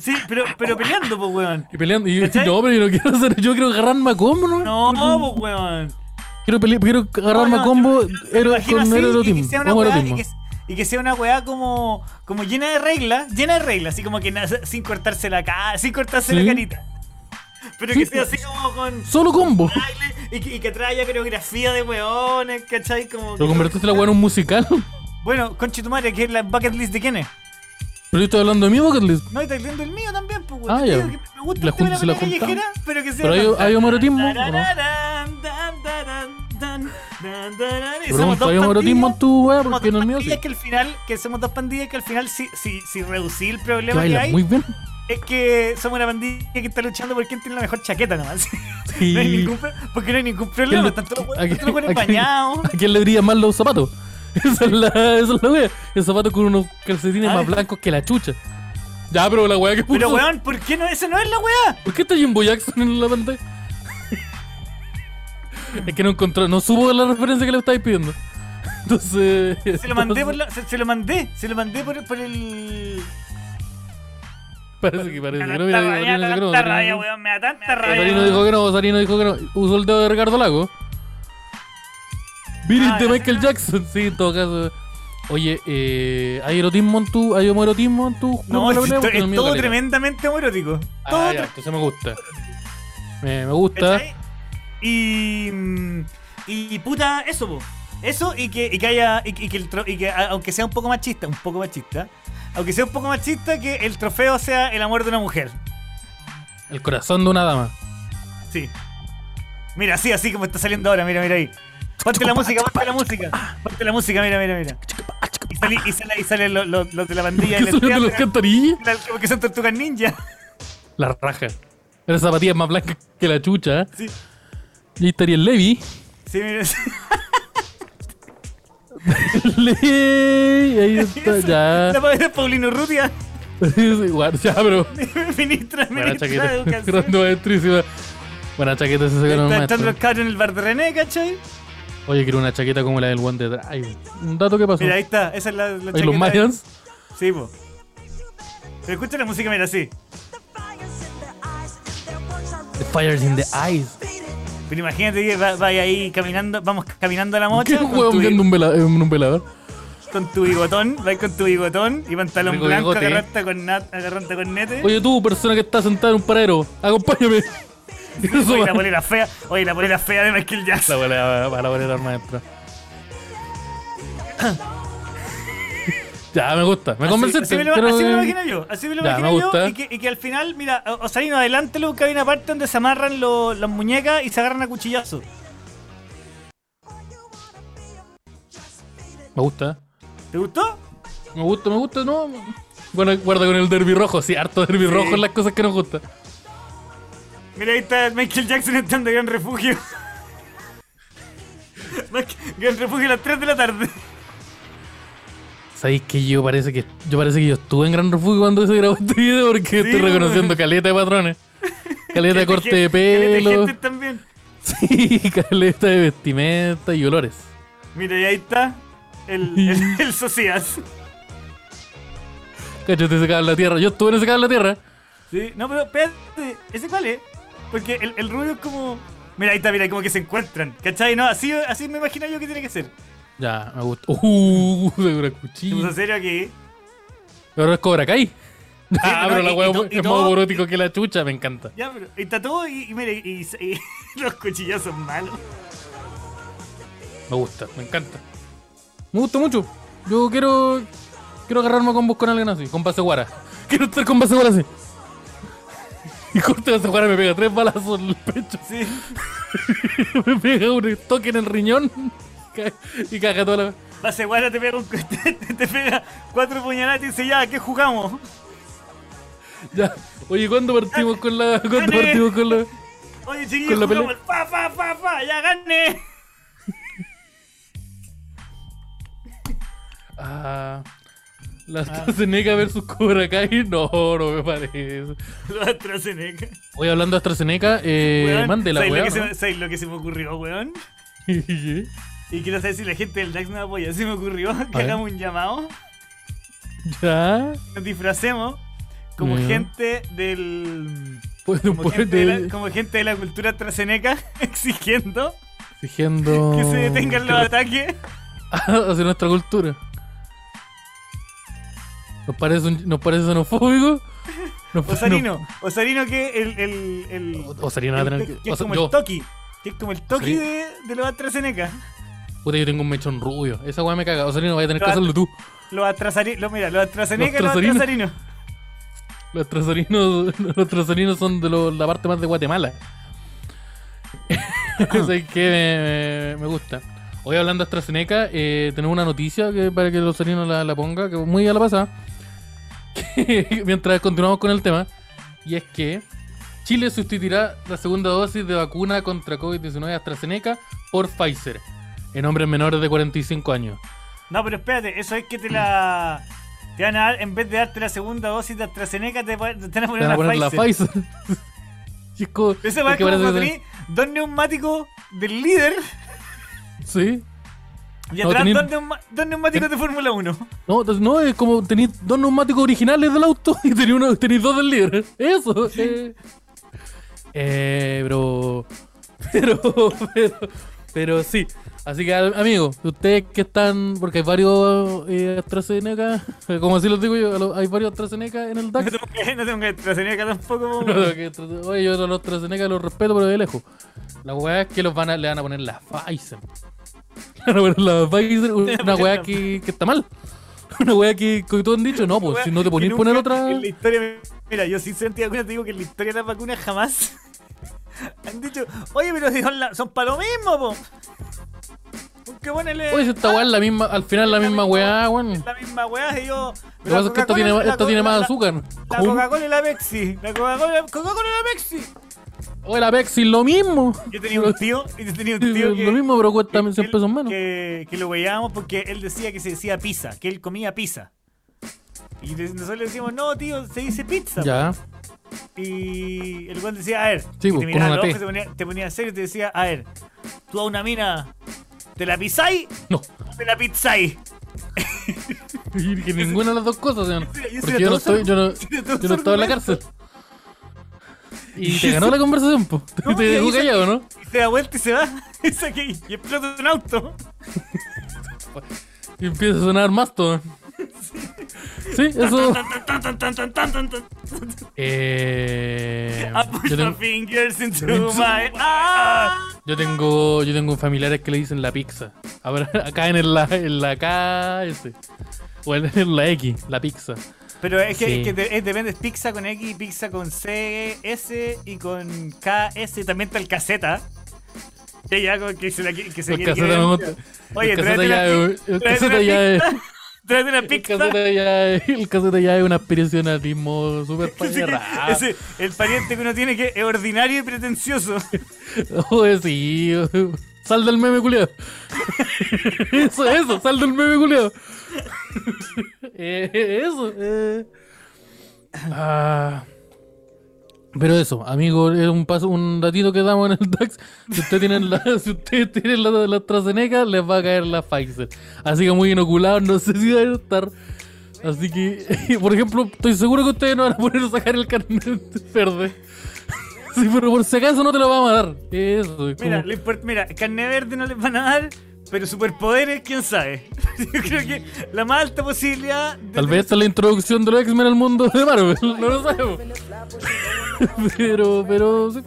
Sí, pero, pero peleando, pues, weón. y peleando. Y yo, ¿Cachai? no, pero yo no quiero hacer, yo quiero agarrarme a combo, ¿no? No, pues, weón. Quiero, pelear, quiero agarrarme No, a combo ero- con erotismo. y que- y que sea una weá como, como llena de reglas, llena de reglas, así como que sin cortarse la cara, sin cortarse Sí. la carita. Pero Sí. que sea así como con Solo combo. y que, y que traiga coreografía de weones, ¿cachai? Como Lo convertiste la weá en un musical. Bueno, conche tu madre, que es la bucket list de quién es. Pero yo estoy hablando de mi bucket list. No, y está viendo el mío también, pues, weón. Ah, ya. que Me gusta La el tema de jun- se la callejera, pero que sea. Pero hay- hay homoerotismo, Pero somos dos hay homoerotismo en pandillas. tu weá porque mío. Sí. que al final, que somos dos pandillas que al final si, si, si reducí el problema que, hay, muy bien. es que somos una pandilla que está luchando por quién tiene la mejor chaqueta nomás. [laughs] Sí. No hay ningún, porque no hay ningún ¿Quién problema, le- están todos los buenos bañados. ¿A quién le brillan más los zapatos? [laughs] Esa es la, esa es la wea. El zapato con unos calcetines Ay. más blancos que la chucha. Ya, pero la wea que puso. Pero weón, ¿por qué no? Esa no es la weá. ¿Por qué está Jimbo Jackson en la pantalla? [laughs] es que no encontró, no supo la referencia que le estáis pidiendo. [laughs] Entonces. Se lo mandé por la, se, se lo mandé, se lo mandé por, por el. Parece que parece tanta Mira, Sarino me da dijo que no, tanta rabia, Sarino- weón, me da tanta Sarino rabia. dijo que no, Sarino dijo que no. Usó el dedo de Ricardo Lago. It Ah, de. Michael Jackson, [laughs] sí, en todo caso. Oye, eh, ¿hay erotismo en tu. ¿Hay homoerotismo en tu No, es, todo tremendamente homoerótico. Ah, Todo ya, tre- entonces me gusta. Me, me gusta. Y, y. puta, eso, po. Eso y que, y que haya. Y, que- y que, el tro- y que aunque sea un poco machista, un poco machista. Aunque sea un poco machista, que el trofeo sea el amor de una mujer. El corazón de una dama. Sí. Mira, así, así como está saliendo ahora, mira, mira ahí. Ponte la música, ponte la música. Ponte la música, mira, mira, mira. Y sale, y sale, y sale los, de la pandilla ¿Qué son los cantarillas? la- que son tortugas ninja. La raja. Pero esa zapatilla es más blanca que la chucha. ¿eh? Sí, Y ahí estaría el Levi. sí. [laughs] Levi, ahí está, ya. La padre de Paulino Igual, ya, pero. [laughs] ministra, Buena ministra de chaqueta. Educación. Grande maestrísima. Buena chaqueta se sacaron Está el echando maestro. los cabros en el bar de René, ¿cachai? Oye, quiero una chaqueta como la del One de Drive. Un dato que pasó. Mira, ahí está, esa es la, la chaqueta. los Mayans. Sí, po. Pero escucha la música, mira, así. The fires in the eyes. Pero imagínate que va- vaya ahí caminando, vamos caminando a la mocha ¿Qué tu, viendo un, vela- en un velador? con tu bigotón, vais con tu bigotón y pantalón Rico blanco, bigote. agarrante con, nat, agarrante con nete. Oye, tú, persona que está sentada en un paradero, acompáñame. [laughs] Oye, va. la polera fea, oye, la polera fea de Michael La Jackson. bolera para la bolera al maestro. [laughs] ya, me gusta. Me Así, convenciste. así me lo, así me lo que- imagino yo, así me lo Ya, me imagino yo. Y que, y que al final, mira, o- Osarino, adelante, que hay una parte donde se amarran lo- las muñecas y se agarran a cuchillazos. Me gusta. ¿Te gustó? Me gusta, me gusta, no. Bueno, guarda con el derby rojo, sí, harto derby Sí. rojo en las cosas que nos gustan. Mira, ahí está Michael Jackson entrando a Gran Refugio. [laughs] Gran Refugio a las 3 de la tarde. Sabéis que yo parece que yo parece que yo estuve en Gran Refugio cuando se grabó este video porque estoy weón. reconociendo caleta de patrones. [laughs] Caleta de corte de Caleta de pelo. gente también. [laughs] Sí, caleta de vestimenta y olores. Mira, y ahí está el, [laughs] el, el Socias. Ese cable en la tierra. Yo estuve en ese en la tierra. Sí, no, pero espérate, ¿ese cuál es? Porque el, el rubio es como. Mira, ahí está, mira, como que se encuentran. ¿Cachai? No, así, así me imagino yo que tiene que ser. Ya, me gusta. [laughs] Uh, de una ¿Se puso cuchilla. serio aquí? Ahora es Cobra Kai. Ah, [laughs] pero pero la y es más erótico que la chucha, me encanta. Ya, pero. Está todo y, y mire, y, y [laughs] los cuchillos son malos. Me gusta, me encanta. Me gusta mucho. Yo quiero. Quiero agarrarme con vos con alguien así, con Baseguara. Quiero estar con Baseguara así. Y corte Baseguara me pega tres balazos en el pecho. Sí. me pega un toque en el riñón. [laughs] Y caga toda la. Base guara te pega, un, [laughs] te, pega cuatro puñaladas y dice, ya, ¿qué jugamos? Ya. Oye, ¿cuándo partimos con la. ¿Cuándo Gané. partimos con la. Oye, Con chiquillos, la jugamos el fa, fa, fa, fa, ya gané. [laughs] Ah. La AstraZeneca versus Cobra Kai. No, no me parece. Los AstraZeneca. Hoy hablando de AstraZeneca, eh, Weón, mande la ¿sabes weá. lo, que ¿no? se, me- ¿sabes lo que se me ocurrió, weón? Y quiero saber si la gente del DAX me apoya. Se me ocurrió que hagamos un llamado, ya. nos disfracemos como gente del. Pues Como gente, de la, como gente de la cultura AstraZeneca [laughs] exigiendo Exigiendo. que se detengan los ataques. [laughs] hacia nuestra cultura. ¿Nos parece, un- nos parece xenofóbico? [laughs] Nos Osarino, Osarino que el. el, el no- Osarino va a el- tener que, que. que es como yo, el Toki. Que es como el Toki de, de los AstraZeneca. Puta, yo tengo un mechón rubio. Esa weá me caga. Osarino, vaya a tener que Lo- hacerlo tú. Los AstraZeneca. Mira, los AstraZeneca y los [laughs] Los trasarinos. AstraZarinos. Los trasarinos, los trasarinos son de lo- la parte más de Guatemala. [laughs] Eso es que me, me gusta. Hoy hablando de AstraZeneca, eh, tenemos una noticia que para que los salinos la, la ponga, que muy a la pasada. [laughs] Que, mientras continuamos con el tema, y es que Chile sustituirá la segunda dosis de vacuna contra COVID-19 AstraZeneca por Pfizer en hombres menores de 45 años. No, pero espérate, eso es que te la. Te van a dar, en vez de darte la segunda dosis de AstraZeneca, te, te van a poner, van a poner la la Pfizer. Pfizer. [laughs] Y es como- va es que como cuando tenés dos neumáticos del líder Sí. y No, atrás dos, neuma- dos neumáticos de Fórmula 1. No, no, es como tenéis dos neumáticos originales del auto [laughs] y tenéis, uno, tenéis dos del líder. Eso. Eh, Eh, pero, [laughs] pero, pero, pero sí. Así que, amigos, ustedes que están, porque hay varios eh, AstraZeneca, [laughs] como así los digo yo, hay varios AstraZeneca en el [laughs] No DAX. tengo que, no tengo que AstraZeneca tampoco. [laughs] Que Astra- Oye, yo a los AstraZeneca los respeto, pero de lejos. La weá es que los van a, le van a poner la Pfizer. Le van a poner la Pfizer, una weá que, que está mal. Una weá que, que todos han dicho, no, pues si no te ponís poner otra. En la historia, mira, yo sin sentido alguna te digo que en la historia de las vacunas jamás han dicho, oye, pero si son, la- son para lo mismo, po. Que ponele. Oye, si esta weá es la misma, al final la misma weá, weón. La misma weá, y yo. Lo que pasa es que esta tiene, esta tiene más azúcar. La. Coca-Cola y la Pepsi. La Coca-Cola y la Pepsi. Oye, la Pepsi, lo mismo. Yo tenía un tío, [laughs] yo tenía un tío que. Lo mismo, pero cuesta que- 100 que- pesos menos. Que, que lo veíamos porque él decía que se decía pizza, que él comía pizza. Y nosotros le decíamos, no, tío, se dice pizza. Ya. Y el weón decía, a ver, Sí, y pues, te miraba te ponía, te ponía serio y te decía, a ver, tú a una mina, ¿te la pisáis No. te la pizzáis? Que ninguna de las dos cosas, Porque yo no estoy, yo no. Yo no estaba en la cárcel. [laughs] Y te ganó la conversación, po. No, Te dejó callado, ¿no? Y se da vuelta y se va. [laughs] Y, explota un auto. [laughs] Y empieza a sonar más todo. [laughs] Sí, eso. [laughs] Eh, yo, my ten- fingers into my yo tengo yo tengo familiares que le dicen la pizza. A ver, [laughs] acá en el- la, en la K ese. O en, la X, la pizza. Pero es que, Sí. es que de- es- depende, es pizza con X, pizza con C, S y con K, S. También está el caseta. Que ya que se la que se caseta. Oye, caseta ya es- tráete una pizza. el caseta ya es un aspiracionalismo súper [laughs] ese, el pariente que uno tiene que es ordinario y pretencioso. [laughs] Oye, sí. Sal del meme culiado. [laughs] eso, eso, sal del meme culiado. eh, eso. Eh. Ah. Pero eso, amigo, es un paso, un datito que damos en el DAX. Si ustedes tienen la, [laughs] si ustedes tienen la, la AstraZeneca, les va a caer la Pfizer. Así que muy inoculados, no sé si van a estar. Así que, [laughs] por ejemplo, estoy seguro que ustedes no van a poner a sacar el carnet verde. [laughs] Sí, pero por si acaso no te lo vamos a dar. Eso, es Mira, como- mira, carne verde no les van a dar, pero superpoderes, quién sabe. [laughs] Yo creo que la más alta posibilidad. de Tal vez esta es la introducción de los X-Men al mundo de Marvel, [laughs] no lo sabemos. [laughs] pero, pero, sí.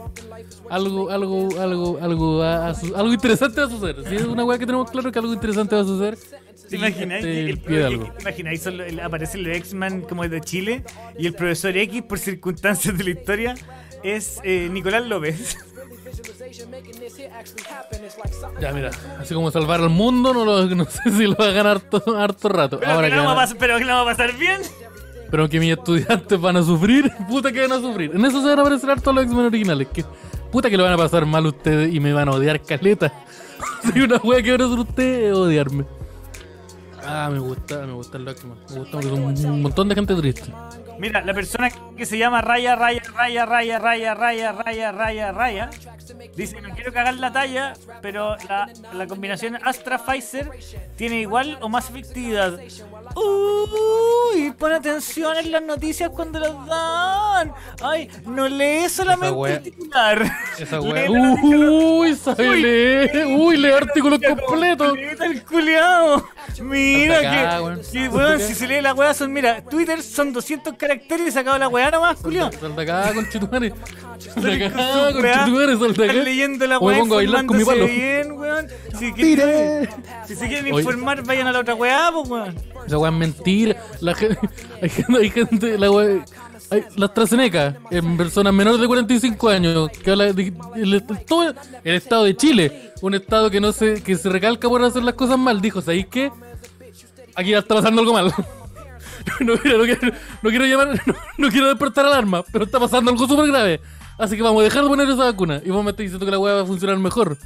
Algo, algo, algo, algo, va a su- algo interesante va a suceder. Si es una weá que tenemos claro que algo interesante va a suceder. ¿Te imaginas? Este, el el, pie de algo. Solo el- aparece el X-Man como el de Chile y el profesor X, por circunstancias de la historia, es eh, Nicolás López. Ya, mira, así como salvar al mundo, no, lo- no sé si lo va a ganar harto, harto rato. Pero, Ahora que van vamos a- a pas- pero que la vamos a pasar bien. pero que mis estudiantes van a sufrir, [laughs] puta que van a sufrir. En eso se van a aparecer harto los X-Men originales. Que, puta que lo van a pasar mal ustedes y me van a odiar caleta. [laughs] Si una wea que van a hacer ustedes es odiarme. Ah, me gusta, me gusta el X-Men. Me gusta porque son un montón de gente triste. Mira, la persona que se llama Raya, Raya, Raya, Raya, Raya, Raya, Raya, Raya, Raya, dice, no quiero cagar la talla, pero la, la combinación Astra-Pfizer tiene igual o más efectividad. Uy, pon atención en las noticias cuando las dan. Ay, no lee solamente wea- el titular. Esa wea. Uy, sabe leer. Uy, lee artículos completos. el culiao. Mira acá, que, acá. si se lee la weá son, mira, Twitter son 200 caracteres y sacado la weá nomás, culiao. Sal de acá, con chitumare. Sal [laughs] de Con acá, su con weá, chitumare, sal de acá. leyendo la weá, pongo a bailar con mi palo. informándose bien, weón. Si, quieren, si se quieren Oye. informar, vayan a la otra weá, pues, weón. Esa weá es mentira. La gente, hay gente, hay gente, la weá. Hay, la AstraZeneca, en personas menores de 45 años, que habla de, el, todo el estado de Chile, un estado que no se, que se recalca por hacer las cosas mal, dijo, ¿sabéis qué? Aquí ya está pasando algo mal. [laughs] [laughs] No, mira, no, quiero, no quiero llamar, [laughs] no, no quiero despertar alarma, pero está pasando algo súper grave. Así que vamos a dejar de poner esa vacuna. Y vos me estás diciendo que la weá va a funcionar mejor.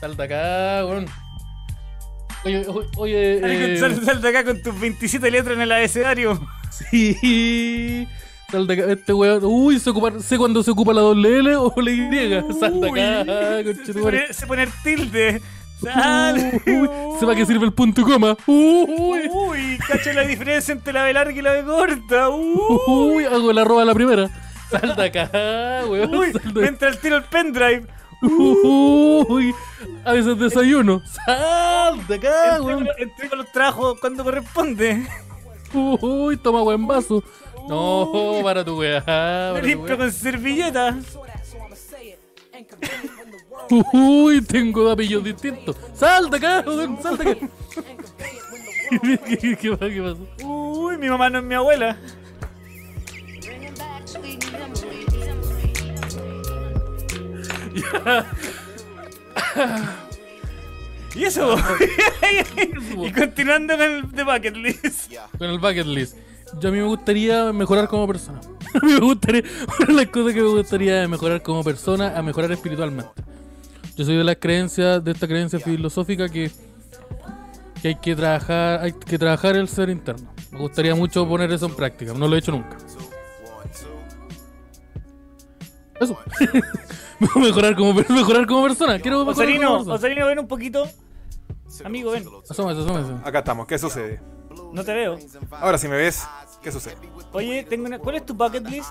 Salta acá, weón. Oye, oye, eh, Sal, sal de acá con tus 27 letras en el abecedario. [laughs] Sí. Sal de acá, este weón. Uy, sé, ocupar, sé cuándo se ocupa la doble L o la Y. Sal de acá, se, conchetumare. pone, se pone el tilde. Sal. Uy, ¿Se para qué sirve el punto y coma? Uy, Uy, cacho la diferencia entre la B larga y la B corta. Uy, uy, hago el arroba a la primera. Sal de acá, weón. uy, me entra el tiro el pendrive. Uy, a veces desayuno. [laughs] Sal de acá, weón. entrego los trabajos cuando corresponde. Uy, toma buen vaso. No, para tu weá. Limpio con servilleta. Uy, tengo apellidos distintos. Sal de acá, weón, sal de acá. [laughs] ¿Qué, qué, qué pasó? Uy, mi mamá no es mi abuela. [laughs] Y eso, [laughs] y continuando con el The Bucket List. Con el bucket list. Yo a mí me gustaría mejorar como persona. A mí me gustaría, una de las cosas que me gustaría es mejorar como persona, a mejorar espiritualmente. Yo soy de las creencias, de esta creencia filosófica que, que hay que trabajar, hay que trabajar el ser interno. Me gustaría mucho poner eso en práctica, no lo he hecho nunca. Eso. [laughs] mejorar como [laughs] mejorar como persona. Quiero mejorar Osarino, como persona. Osarino, ven un poquito. Amigo, ven. Asómese, asómese. Acá estamos, ¿qué sucede? No te veo. Ahora si me ves, ¿qué sucede? Oye, tengo una. ¿Cuál es tu bucket list?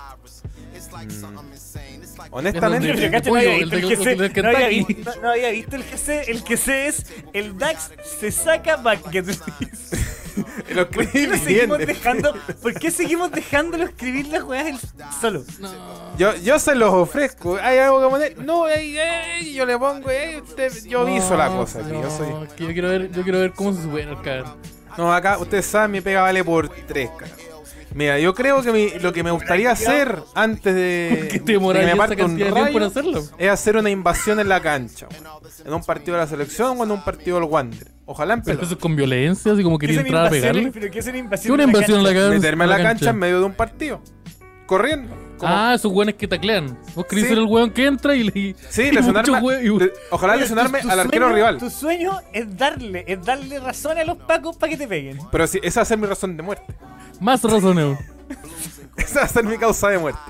Honestamente, no el visto de- el GC, el de no había visto- no el GC. El GC es el DAX se saca bucket list. [laughs] lo ¿Por qué, lo seguimos dejando, ¿Por qué seguimos dejándolo escribir las weas él solo? Yo, yo se los ofrezco. Hay algo que poner. No, ey, ey, yo le pongo. ey, usted- yo viso la cosa. aquí, yo soy. yo quiero ver, yo quiero ver cómo se supera el cabrón. No, acá ustedes saben, mi pega vale por tres, carajo. Mira, yo creo que mi- lo que me gustaría hacer antes de, [laughs] Que te de que demoráis me parta un rayo hacerlo. es hacer una invasión en la cancha. En un partido de la selección o en un partido del Wander. Ojalá en Pero eso es con violencia, así como ¿Qué quería entrar a invasión? pegarle. ¿Pero qué es una invasión? ¿Qué una invasión en la cancha? Meterme en la cancha en medio de un partido. Corriendo. Como- Ah, esos weones que taclean. Vos querés Sí. ser el weón que entra y le. Sí, y lesionarme. y- ojalá lesionarme Tu al arquero sueño- rival. Tu sueño es darle, es darle razón a los pacos para que te peguen. Pero sí, esa va a ser mi razón de muerte. Más razones. Esa va a ser mi causa de muerte.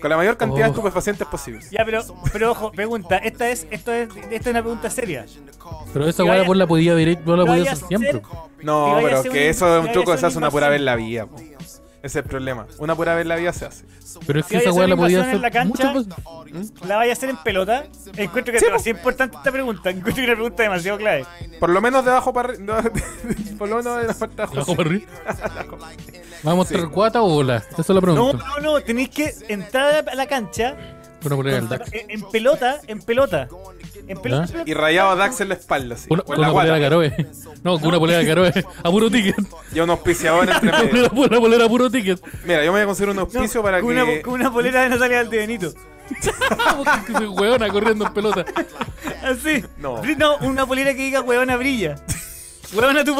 Con la mayor cantidad de Oh. estupefacientes posibles. Ya, pero, pero ojo, pregunta, esta es, esto es, esta es una pregunta seria. Pero esa vaya- vos la podía vos la podías hacer siempre. No, pero que eso es un truco, ser se hace una pura vez en la vida. Ese es el problema. Una pura vez en la vida se hace. Pero es Si que esa weá la podía hacer en la cancha, veces. ¿La vaya a hacer en pelota? Encuentro que es demasiado importante esta pregunta. Encuentro que es una pregunta demasiado clave. Por lo menos [laughs] de abajo para arriba. Por lo menos de la parte de abajo. Para arriba. [laughs] ¿Vamos a mostrar cuata o bola? Esa es la No, pregunta. no, no. Tenéis que entrar a la cancha en pelota, en pelota. En pelota. ¿Ya? Y rayado a Dax en la espalda, así. Una, con una polera guata. caroe. No, con una polera de caroe. A puro ticket. Y a un auspiciador [laughs] entre medio. Una polera a puro ticket. Mira, yo me voy a conseguir un No, auspicio para con, que. una, con una polera de Natalia Valdebenito. [laughs] Que soy hueona corriendo en pelota. Así. No. Bri- No, una polera que diga huevona brilla. Huevona tu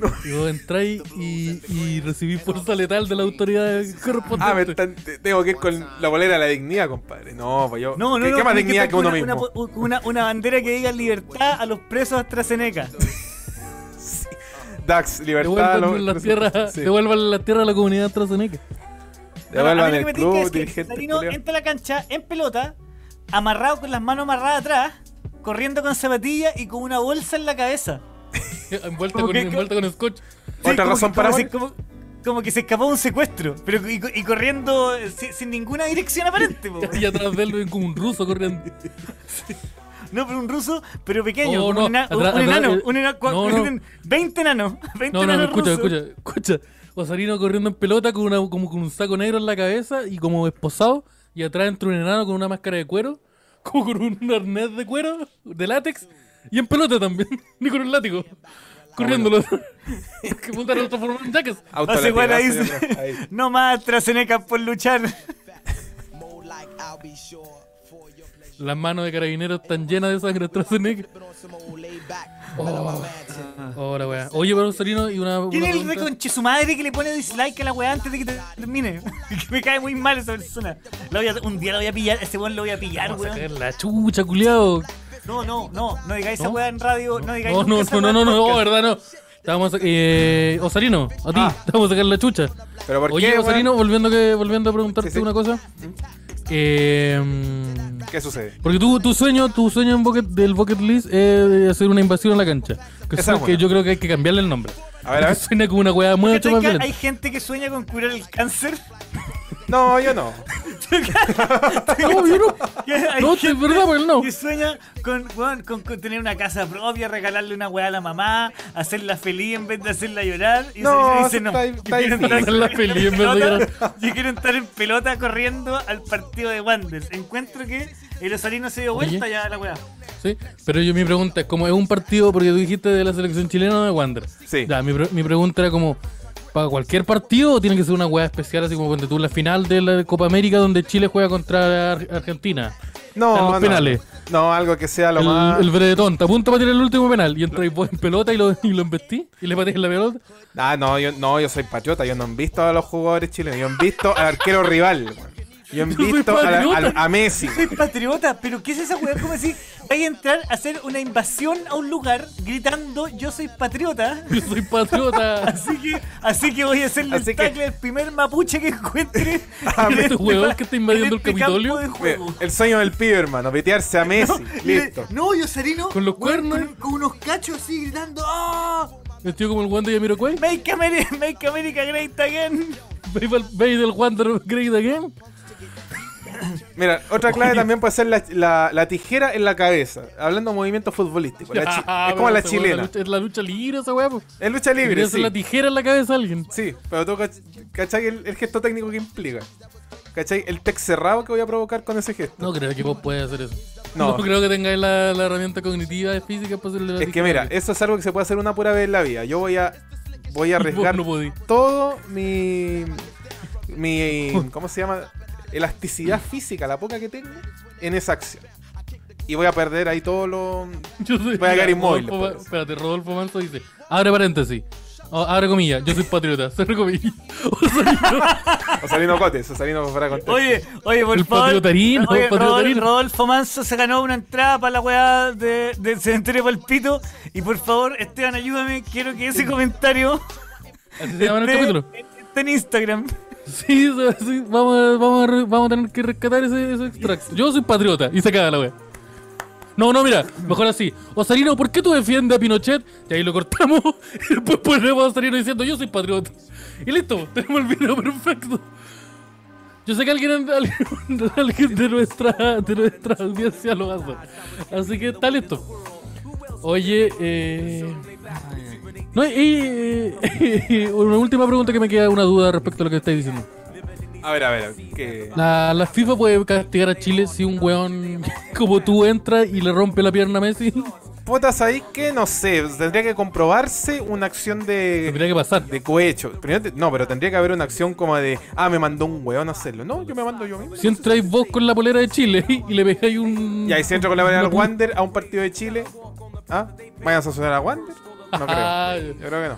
[laughs] Y vos entráis y, y recibís fuerza letal de la autoridad correspondiente. Ah, me están- tengo que ir con la bolera de la dignidad, compadre. No, pues yo. No, no, ¿Qué, no. qué más dignidad que uno una, mismo? Una, una, una bandera que diga libertad a los presos AstraZeneca. [laughs] Dax, libertad. Devuelvan lo- las tierras, Sí. devuelvan la tierra a la comunidad AstraZeneca. Devuelvan el club, es que dirigente. Culiao. entra a la cancha en pelota, amarrado con las manos amarradas atrás, corriendo con zapatillas y con una bolsa en la cabeza. [laughs] Envuelta con, que- envuelta con scotch. Otra como razón que- para si- como, como que se escapó de un secuestro, pero y, y corriendo eh, sin, sin ninguna dirección aparente. po. [laughs] Y atrás de él ven como un ruso corriendo. No, pero un ruso, pero pequeño, Oh, no, ena- un- atrás- un enano, eh, un enano, no, no. 20 enanos, [laughs] 20 No, no, no, enanos escucha, rusos. escucha, escucha. Osarino corriendo en pelota con, una, como con un saco negro en la cabeza y como esposado. Y atrás entra un enano con una máscara de cuero, como con un arnés de cuero, de látex. Y en pelota también, [laughs] ni con un látigo. Corriéndolo. [laughs] que puta lo transformó en jackass. Hace igual ahí no más AstraZeneca por luchar. Las manos de carabineros están llenas de sangre AstraZeneca. Mansion. Ahora, weá. Oye, pero Osarino, y una. ¿Quién es el reconche su madre que le pone dislike a la weá antes de que termine? [laughs] que me cae muy mal esa persona. La voy a- un día lo voy a pillar, ese weón lo voy a pillar, weón. la chucha, culiao. No, no, no, no digáis esa weá en radio, no digáis No, nunca no, esa no, no, no, no, verdad, no. A, eh, Osarino, a ti, Ah. te vamos a sacar la chucha. Pero ¿por Oye, qué, Osarino, volviendo, que, volviendo a preguntarte Sí, sí. una cosa. Eh, ¿Qué sucede? porque tu, tu sueño, tu sueño en bucket, del bucket list es de hacer una invasión a la cancha. Que, es que yo creo que hay que cambiarle el nombre. A ver, a [laughs] ver. Suena como una weá mucho ¿Cachai más hay gente que sueña con curar el cáncer? No, yo no. [laughs] No, yo no. No, es verdad, pues no. que sueña con, weón, con, con tener una casa propia, regalarle una weá a la mamá, hacerla feliz en vez de hacerla llorar. Y No, se- dice, no, está yo quiero estar feliz en vez de pelota, Yo quiero estar en pelota corriendo al partido de Wanderers. Encuentro que el Osarino se dio vuelta Oye. ya a la weá. Sí, pero yo mi pregunta es como es un partido, porque tú dijiste de la selección chilena o de Wander. Sí. Ya, mi, pre- mi pregunta era como, ¿para cualquier partido o tiene que ser una weá especial, así como cuando tú la final de la Copa América donde Chile juega contra Ar- Argentina? No, En los no. penales. No, algo que sea lo el, más. el Bredetón, te apunta para tirar el último penal y entras vos en pelota y lo, y lo embestí y le pateas la pelota. Ah, no, yo, no, yo soy patriota. Yo no he visto a los jugadores chilenos. Yo he visto al arquero rival. Yo [laughs] visto a, la- a- a Messi. Soy patriota, pero ¿qué es esa weá? ¿Cómo decir? Vais a entrar a hacer una invasión a un lugar gritando yo soy patriota. [laughs] Yo soy patriota. Así que, así que voy a hacerle Así el que- tackle al primer mapuche que encuentre. Ah, [laughs] en este huevón que está invadiendo en el este Capitolio. El sueño del pibe, hermano. Pitearse a Messi. Listo. No, yo Sarino. Con los cuernos. Con, con unos cachos así gritando. ¡Ah! Vestido como el Wander de Yamiroquai. Make America, make America great again. Veis del Wander Great Again. [coughs] Mira, otra clave también puede ser la, la- la tijera en la cabeza. Hablando de movimiento futbolístico. La [laughs] chi- Ah, es como pero la esa weá, chilena. lucha- Es la lucha libre esa weá, po. Es lucha libre, Quería sí. la tijera en la cabeza a alguien. Sí, pero tú cach- cachai el, el gesto técnico que implica. ¿Cachai? El text cerrado que voy a provocar con ese gesto. No creo que vos puedas hacer eso. No. No, creo que tengáis la, la herramienta cognitiva y física para hacerle la Es que mira, eso es algo que se puede hacer una pura vez en la vida. Yo voy a voy a [laughs] arriesgar no podí. todo mi mi ¿cómo se llama? Elasticidad física, la poca que tengo en esa acción. Y voy a perder ahí todo lo Yo soy, Voy a quedar inmóvil Rodolfo, espérate, Rodolfo Manso dice, abre paréntesis. Oh, abre comillas, yo soy patriota. [laughs] Cierre comillas. [laughs] Osalino Cotes, Osalino fuera contexto. Oye, oye, por El favor. patriotarino, Oye, patriotarino. Rodolfo Manso se ganó una entrada para la weá de, del cementerio Palpito. Y por favor, Esteban, ayúdame. Quiero que ese comentario Así se llama en el capítulo. esté en Instagram. [laughs] Sí, vamos, a, vamos, a, vamos tener que rescatar ese, ese extracto. Yo soy patriota y se caga la wea. No, no, mira, mejor así. Osarino, ¿por qué tú defiendes a Pinochet? Y ahí lo cortamos. [laughs] Y después ponemos a Osarino diciendo, yo soy patriota. Y listo, tenemos el video perfecto. Yo sé que alguien, alguien, [laughs] alguien de, nuestra, de nuestra audiencia lo hacer. Así que está listo. Oye, eh... No, y, y- una última pregunta que me queda una duda respecto a lo que estáis diciendo. A ver, a ver, que. La, la FIFA puede castigar a Chile si un weón [laughs] como tú entra y le rompe la pierna a Messi. Putas ahí que no sé, tendría que comprobarse una acción de. Tendría que pasar. de cohecho. Primero no, pero tendría que haber una acción como de. Ah, me mandó un weón a hacerlo. No, yo me mando yo mismo. Si entráis vos con la polera de Chile [laughs] y le pegáis un. Y ahí si entro con la una del Wander a un partido de Chile. ¿Ah? ¿Vayan a sancionar a Wander? No creo. Ah, Yo creo que no.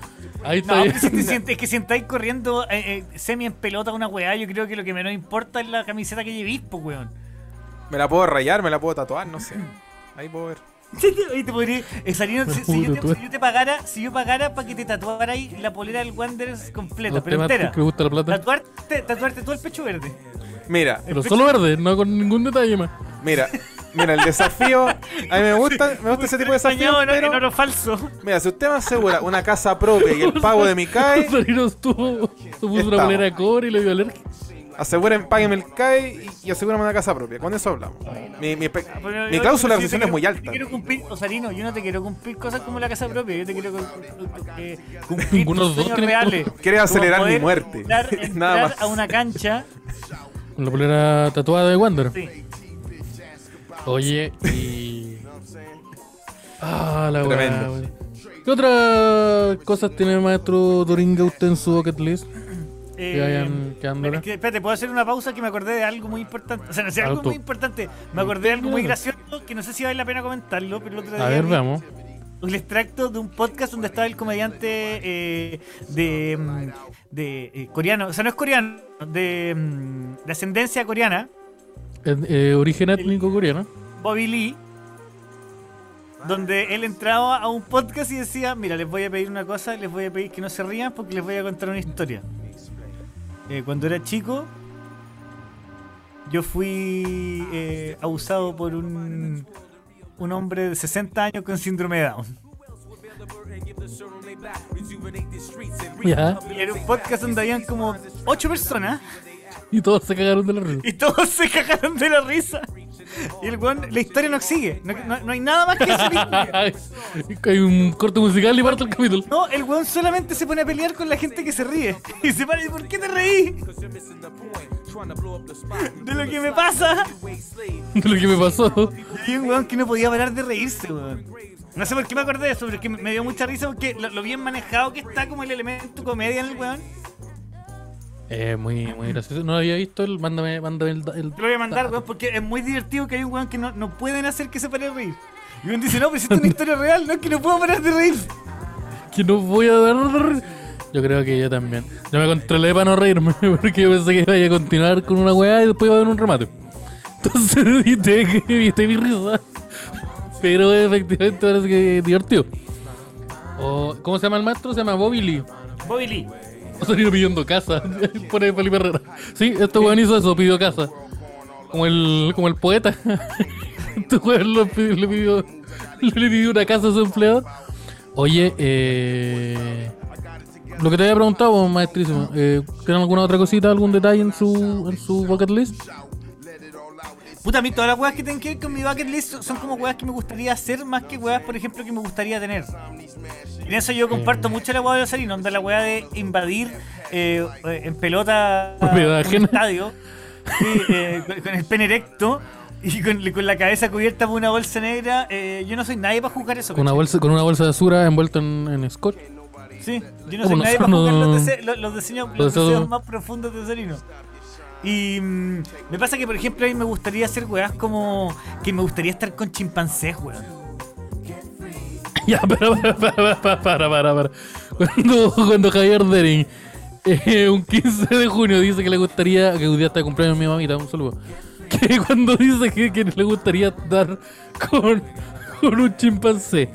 ahí está. No, bien. pero si te [laughs] sientes, es que si estáis corriendo eh, eh, semi en pelota una weá, yo creo que lo que menos importa es la camiseta que llevís, pues weón. Me la puedo rayar, me la puedo tatuar, no sé. Ahí puedo ver. [laughs] Oye, te podría. eh, si, [laughs] si yo te, si yo te pagara, si yo pagara para que te tatuara ahí la polera del Wanderers completa, Los pero entera. que me gusta la plata. Tatuarte, tatuarte todo el pecho verde. Mira, Pero solo verde, no con ningún detalle más. mira, mira, el desafío. A mí me gusta, me gusta ese tipo de desafío. En, en Pero, oro falso. mira, si usted me asegura una casa propia y el pago de mi CAE, [laughs] estuvo, se puso una polera de cobre y le dio alergia. aseguren, páguenme el CAE y, y asegúrame una casa propia. Con eso hablamos. Mi, mi, pe- Pero mi yo- cláusula de yo te rescisión es quiero- muy yo alta. te quiero cumplir, Osarino, yo no te quiero cumplir cosas como la casa propia, yo te quiero cu- eh, cumplir [laughs] Ninguno de tus los dos sueños reales. Quieres Como acelerar mi poder muerte. Entrar, [laughs] Nada entrar más. a una cancha. Con la polera tatuada de Wander. Sí. Oye, y. [laughs] Ah, la Tremendo. weá. ¿Qué otras cosas tiene el maestro Doringa usted en su bucket list? Eh, Que vayan quedándola. es que, espérate, puedo hacer una pausa que me acordé de algo muy importante. O sea, no sé, algo muy importante. Me acordé de algo muy gracioso que no sé si vale la pena comentarlo, pero el otro día A ver, vi veamos. un extracto de un podcast donde estaba el comediante eh, de, mm, de eh, coreano, o sea, no es coreano, de, mm, de ascendencia coreana, Eh, origen étnico coreano. Bobby Lee, donde él entraba a un podcast y decía, mira, les voy a pedir una cosa, les voy a pedir que no se rían porque les voy a contar una historia. Eh, cuando era chico, yo fui eh, abusado por un, un hombre de 60 años con síndrome de Down. Ya. Y era un podcast donde habían como 8 personas Y todos se cagaron de la risa. y todos se cagaron de la risa. Y el weón, la historia no sigue, no, no- no hay nada más que hacer. [laughs] Hay un corte musical y parte el capítulo. No, el weón solamente se pone a pelear con la gente que se ríe. [laughs] Y se para y ¿por qué te reí? [laughs] De lo que me pasa. De lo que me pasó. Y un weón que no podía parar de reírse, weón. No sé por qué me acordé de eso, pero es que me- me dio mucha risa porque lo, lo bien manejado que está como el elemento comedia en el weón. Eh, muy, muy gracioso. No lo había visto el. Mándame, mándame el. el- Te lo voy a mandar, weón, porque es muy divertido que hay un weón que no, no pueden hacer que se pare de reír. Y uno dice, no, pero si esto es una [laughs] historia real, no es que no puedo parar de reír. Que no voy a dar. Yo creo que yo también. Yo me controlé para no reírme, [laughs] porque yo pensé que iba a continuar con una weá y después iba a haber un remate. Entonces que- evité mi risa. Pero efectivamente parece que es divertido. O, ¿Cómo se llama el maestro? Se llama Bobby Lee. Bobby Lee. [laughs] Salir pidiendo casa. [laughs] Pone Felipe Herrera. Sí, este weón hizo eso, pidió casa. Como el, como el poeta. [laughs] Este weón le pidió, le pidió una casa a su empleado. Oye, eh, lo que te había preguntado, maestrísimo, eh, ¿tienen alguna otra cosita, algún detalle en su, en su bucket list? Puta, a mí todas las weas que tienen que ver con mi bucket list son como weas que me gustaría hacer más que weas, por ejemplo, que me gustaría tener. Y en eso yo comparto mucho la wea de Osarino, onda la wea de invadir eh, eh, en pelota [laughs] un estadio sí, eh, con, con el pene erecto y con, con la cabeza cubierta por una bolsa negra. eh, yo no soy nadie para juzgar eso. Con una bolsa, con una bolsa de azura envuelta en, en scotch. Sí, yo no soy nadie para no- los, dese- los- los diseños, los Los deseos- deseos más profundos de Osarino. Y mm, me pasa que, por ejemplo, a mí me gustaría hacer weas como que me gustaría estar con chimpancés, weón. [laughs] Ya, para, para, para, para, para, para, para. Cuando, cuando Javier Dering, eh, un 15 de junio, dice que le gustaría, que un día cumpleaños mi mamita, un saludo. [laughs] Que cuando dice que, que le gustaría dar con, con un chimpancé,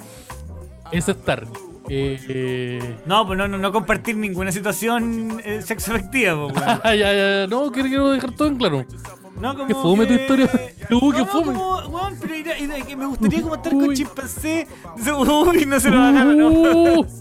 es estar. Eh, No, pues no, no, no compartir ninguna situación eh, sexoafectiva, po, weón. [laughs] ah, ya, ya, no, quiero, quiero dejar todo en claro. No, como Que fome tu [laughs] que- historia. No, fome. como, weón, pero que me gustaría como estar con chimpancé. Uy, no se lo hagan, no. Uh, [laughs]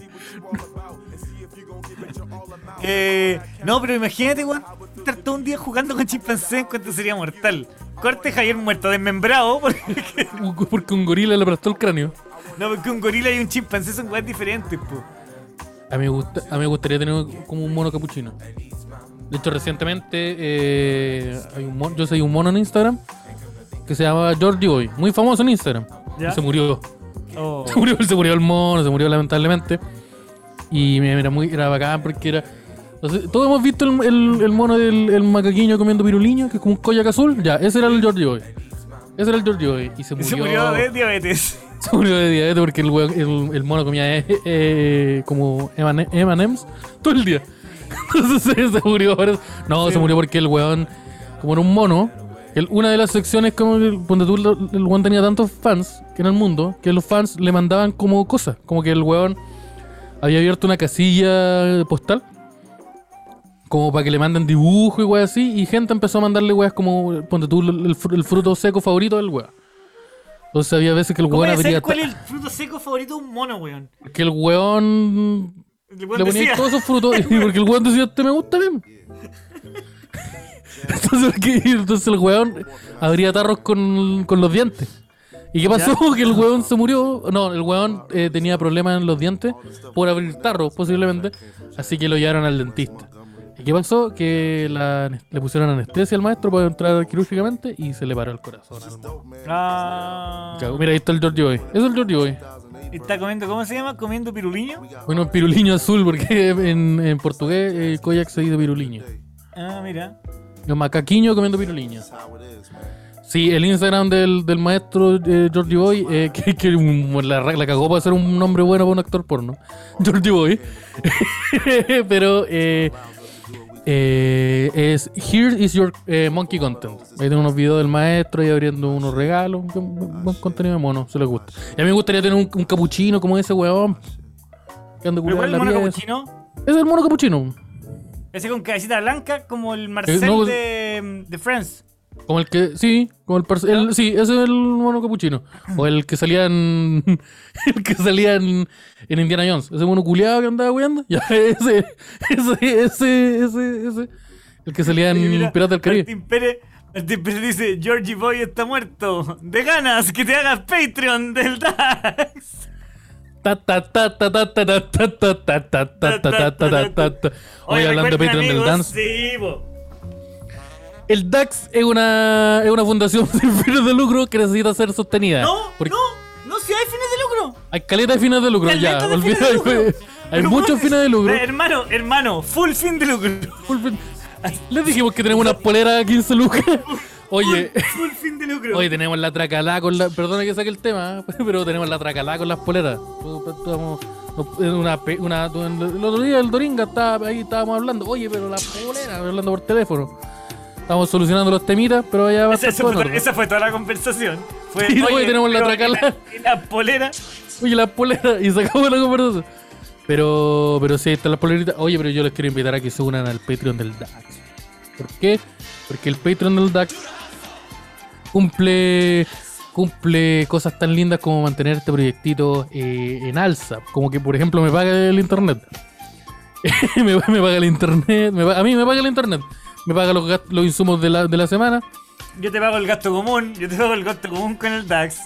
Eh, no, pero imagínate, weón, estar todo un día jugando con chimpancé en cuanto sería mortal. Corte Javier muerto, desmembrado, porque, porque un gorila le aplastó el cráneo. No, porque un gorila y un chimpancé son weas diferentes, po. A mí, me gusta, a mí me gustaría tener como un mono capuchino. De hecho, recientemente eh, hay un mono, yo seguí un mono en Instagram que se llama Georgie Boy, muy famoso en Instagram. ¿Ya? Y se murió. Oh. [laughs] Se murió, se murió el mono, se murió lamentablemente. Y era muy era bacán porque era. no sé, Todos hemos visto el, el- el mono del el macaquiño comiendo piruliño, que es como un koyak azul. Ya, ese era el Georgie Boy. Ese era el Georgie Boy. Y se Y murió. se murió de diabetes. Se murió de diabetes porque el, weón- el, el mono comía eh, eh, como M&M- M&M's todo el día. [laughs] Entonces se, murió. No, se murió porque el weón, como era un mono, el- una de las secciones como que, donde tú, el weón tenía tantos fans que en el mundo, que los fans le mandaban como cosas. Como que el weón había abierto una casilla postal. Como para que le manden dibujo y weas así. Y gente empezó a mandarle weas como, ponte tú, el, el fruto seco favorito del weón. Entonces había veces que el ¿Cómo weón abría... cuál es el fruto seco favorito de un mono, weón? que el weón El weón le ponía decía, todos esos frutos [laughs] y porque el weón decía, este me gusta bien. [laughs] Entonces el weón abría tarros con, con los dientes. ¿Y qué pasó? [laughs] Que el weón se murió. No, el weón eh, tenía problemas en los dientes por abrir tarros, posiblemente. Así que lo llevaron al dentista. ¿Y qué pasó? Que la- le pusieron anestesia al maestro para entrar quirúrgicamente y se le paró el corazón al mono. Ah. Mira, ahí está el Georgie Boy. Eso es el Georgie Boy. está comiendo, ¿cómo se llama? ¿Comiendo piruliño? Bueno, piruliño azul, porque [laughs] en, en portugués eh, Koyak se dice piruliño. Ah, mira. Los macaquiños comiendo piruliño. Sí, el Instagram del, del maestro eh, Georgie Boy, eh, [laughs] que, que la, la cagó para ser un nombre bueno para un actor porno. [laughs] Georgie Boy. Pero eh, eh, es Here is your eh, monkey content. Ahí tengo unos videos del maestro y abriendo unos regalos. un Buen contenido de mono, se les gusta. Y a mí me gustaría tener un, un capuchino como ese weón. Que ande ¿Pero culiado cuál es el mono capuchino? Es el mono capuchino. Ese con cabecita blanca como el Marcel no, de, de Friends. Como el que, sí, como el, el sí, ese es el mono capuchino. O el que salía en, el que salía en, en Indiana Jones. Ese mono culiado que andaba weando. Ya, ese, ese, ese, ese, ese. El que salía en mira, Pirata del Caribe. Martín Pérez, Martín dice, Georgie Boy está muerto. De ganas que te hagas Patreon del DAX. Oye, hablando de Patreon del Dance. Sí. El DAX es una, es una fundación [laughs] sin fines de lucro que necesita ser sostenida. No, Porque no, no, si hay fines de lucro. Hay caleta de fines de lucro, Caleta ya. de olvida- fines de lucro. [laughs] hay muchos fines de lucro. eh, Hermano, hermano, full fin de lucro. Full fin- Les dijimos que tenemos unas poleras a 15 lucas. Oye, Full fin de lucro. oye, tenemos la tracalá con la. Perdona que saque el tema, ¿eh? [laughs] pero tenemos la tracalá con las poleras. Estamos- en Una, una, el otro día el Doringa estaba ahí, estábamos hablando. Oye, pero la polera, hablando por teléfono. Estamos solucionando los temitas, pero ya va a esa, fue, esa fue toda la conversación. Fue, Sí, oye, tenemos la tracala. Y la, [laughs] y la polera. Oye, las poleras. Y sacamos la conversación. Pero, pero sí, están las poleritas. Oye, pero yo les quiero invitar a que se unan al Patreon del DAX. ¿Por qué? Porque el Patreon del DAX cumple cumple cosas tan lindas como mantener este proyectito eh, en alza. Como que, por ejemplo, me paga el internet. [laughs] me, me paga el internet. me a mí me paga el internet. Me paga los, los insumos de la, de la semana. Yo te pago el gasto común. Yo te pago el gasto común con el DAX.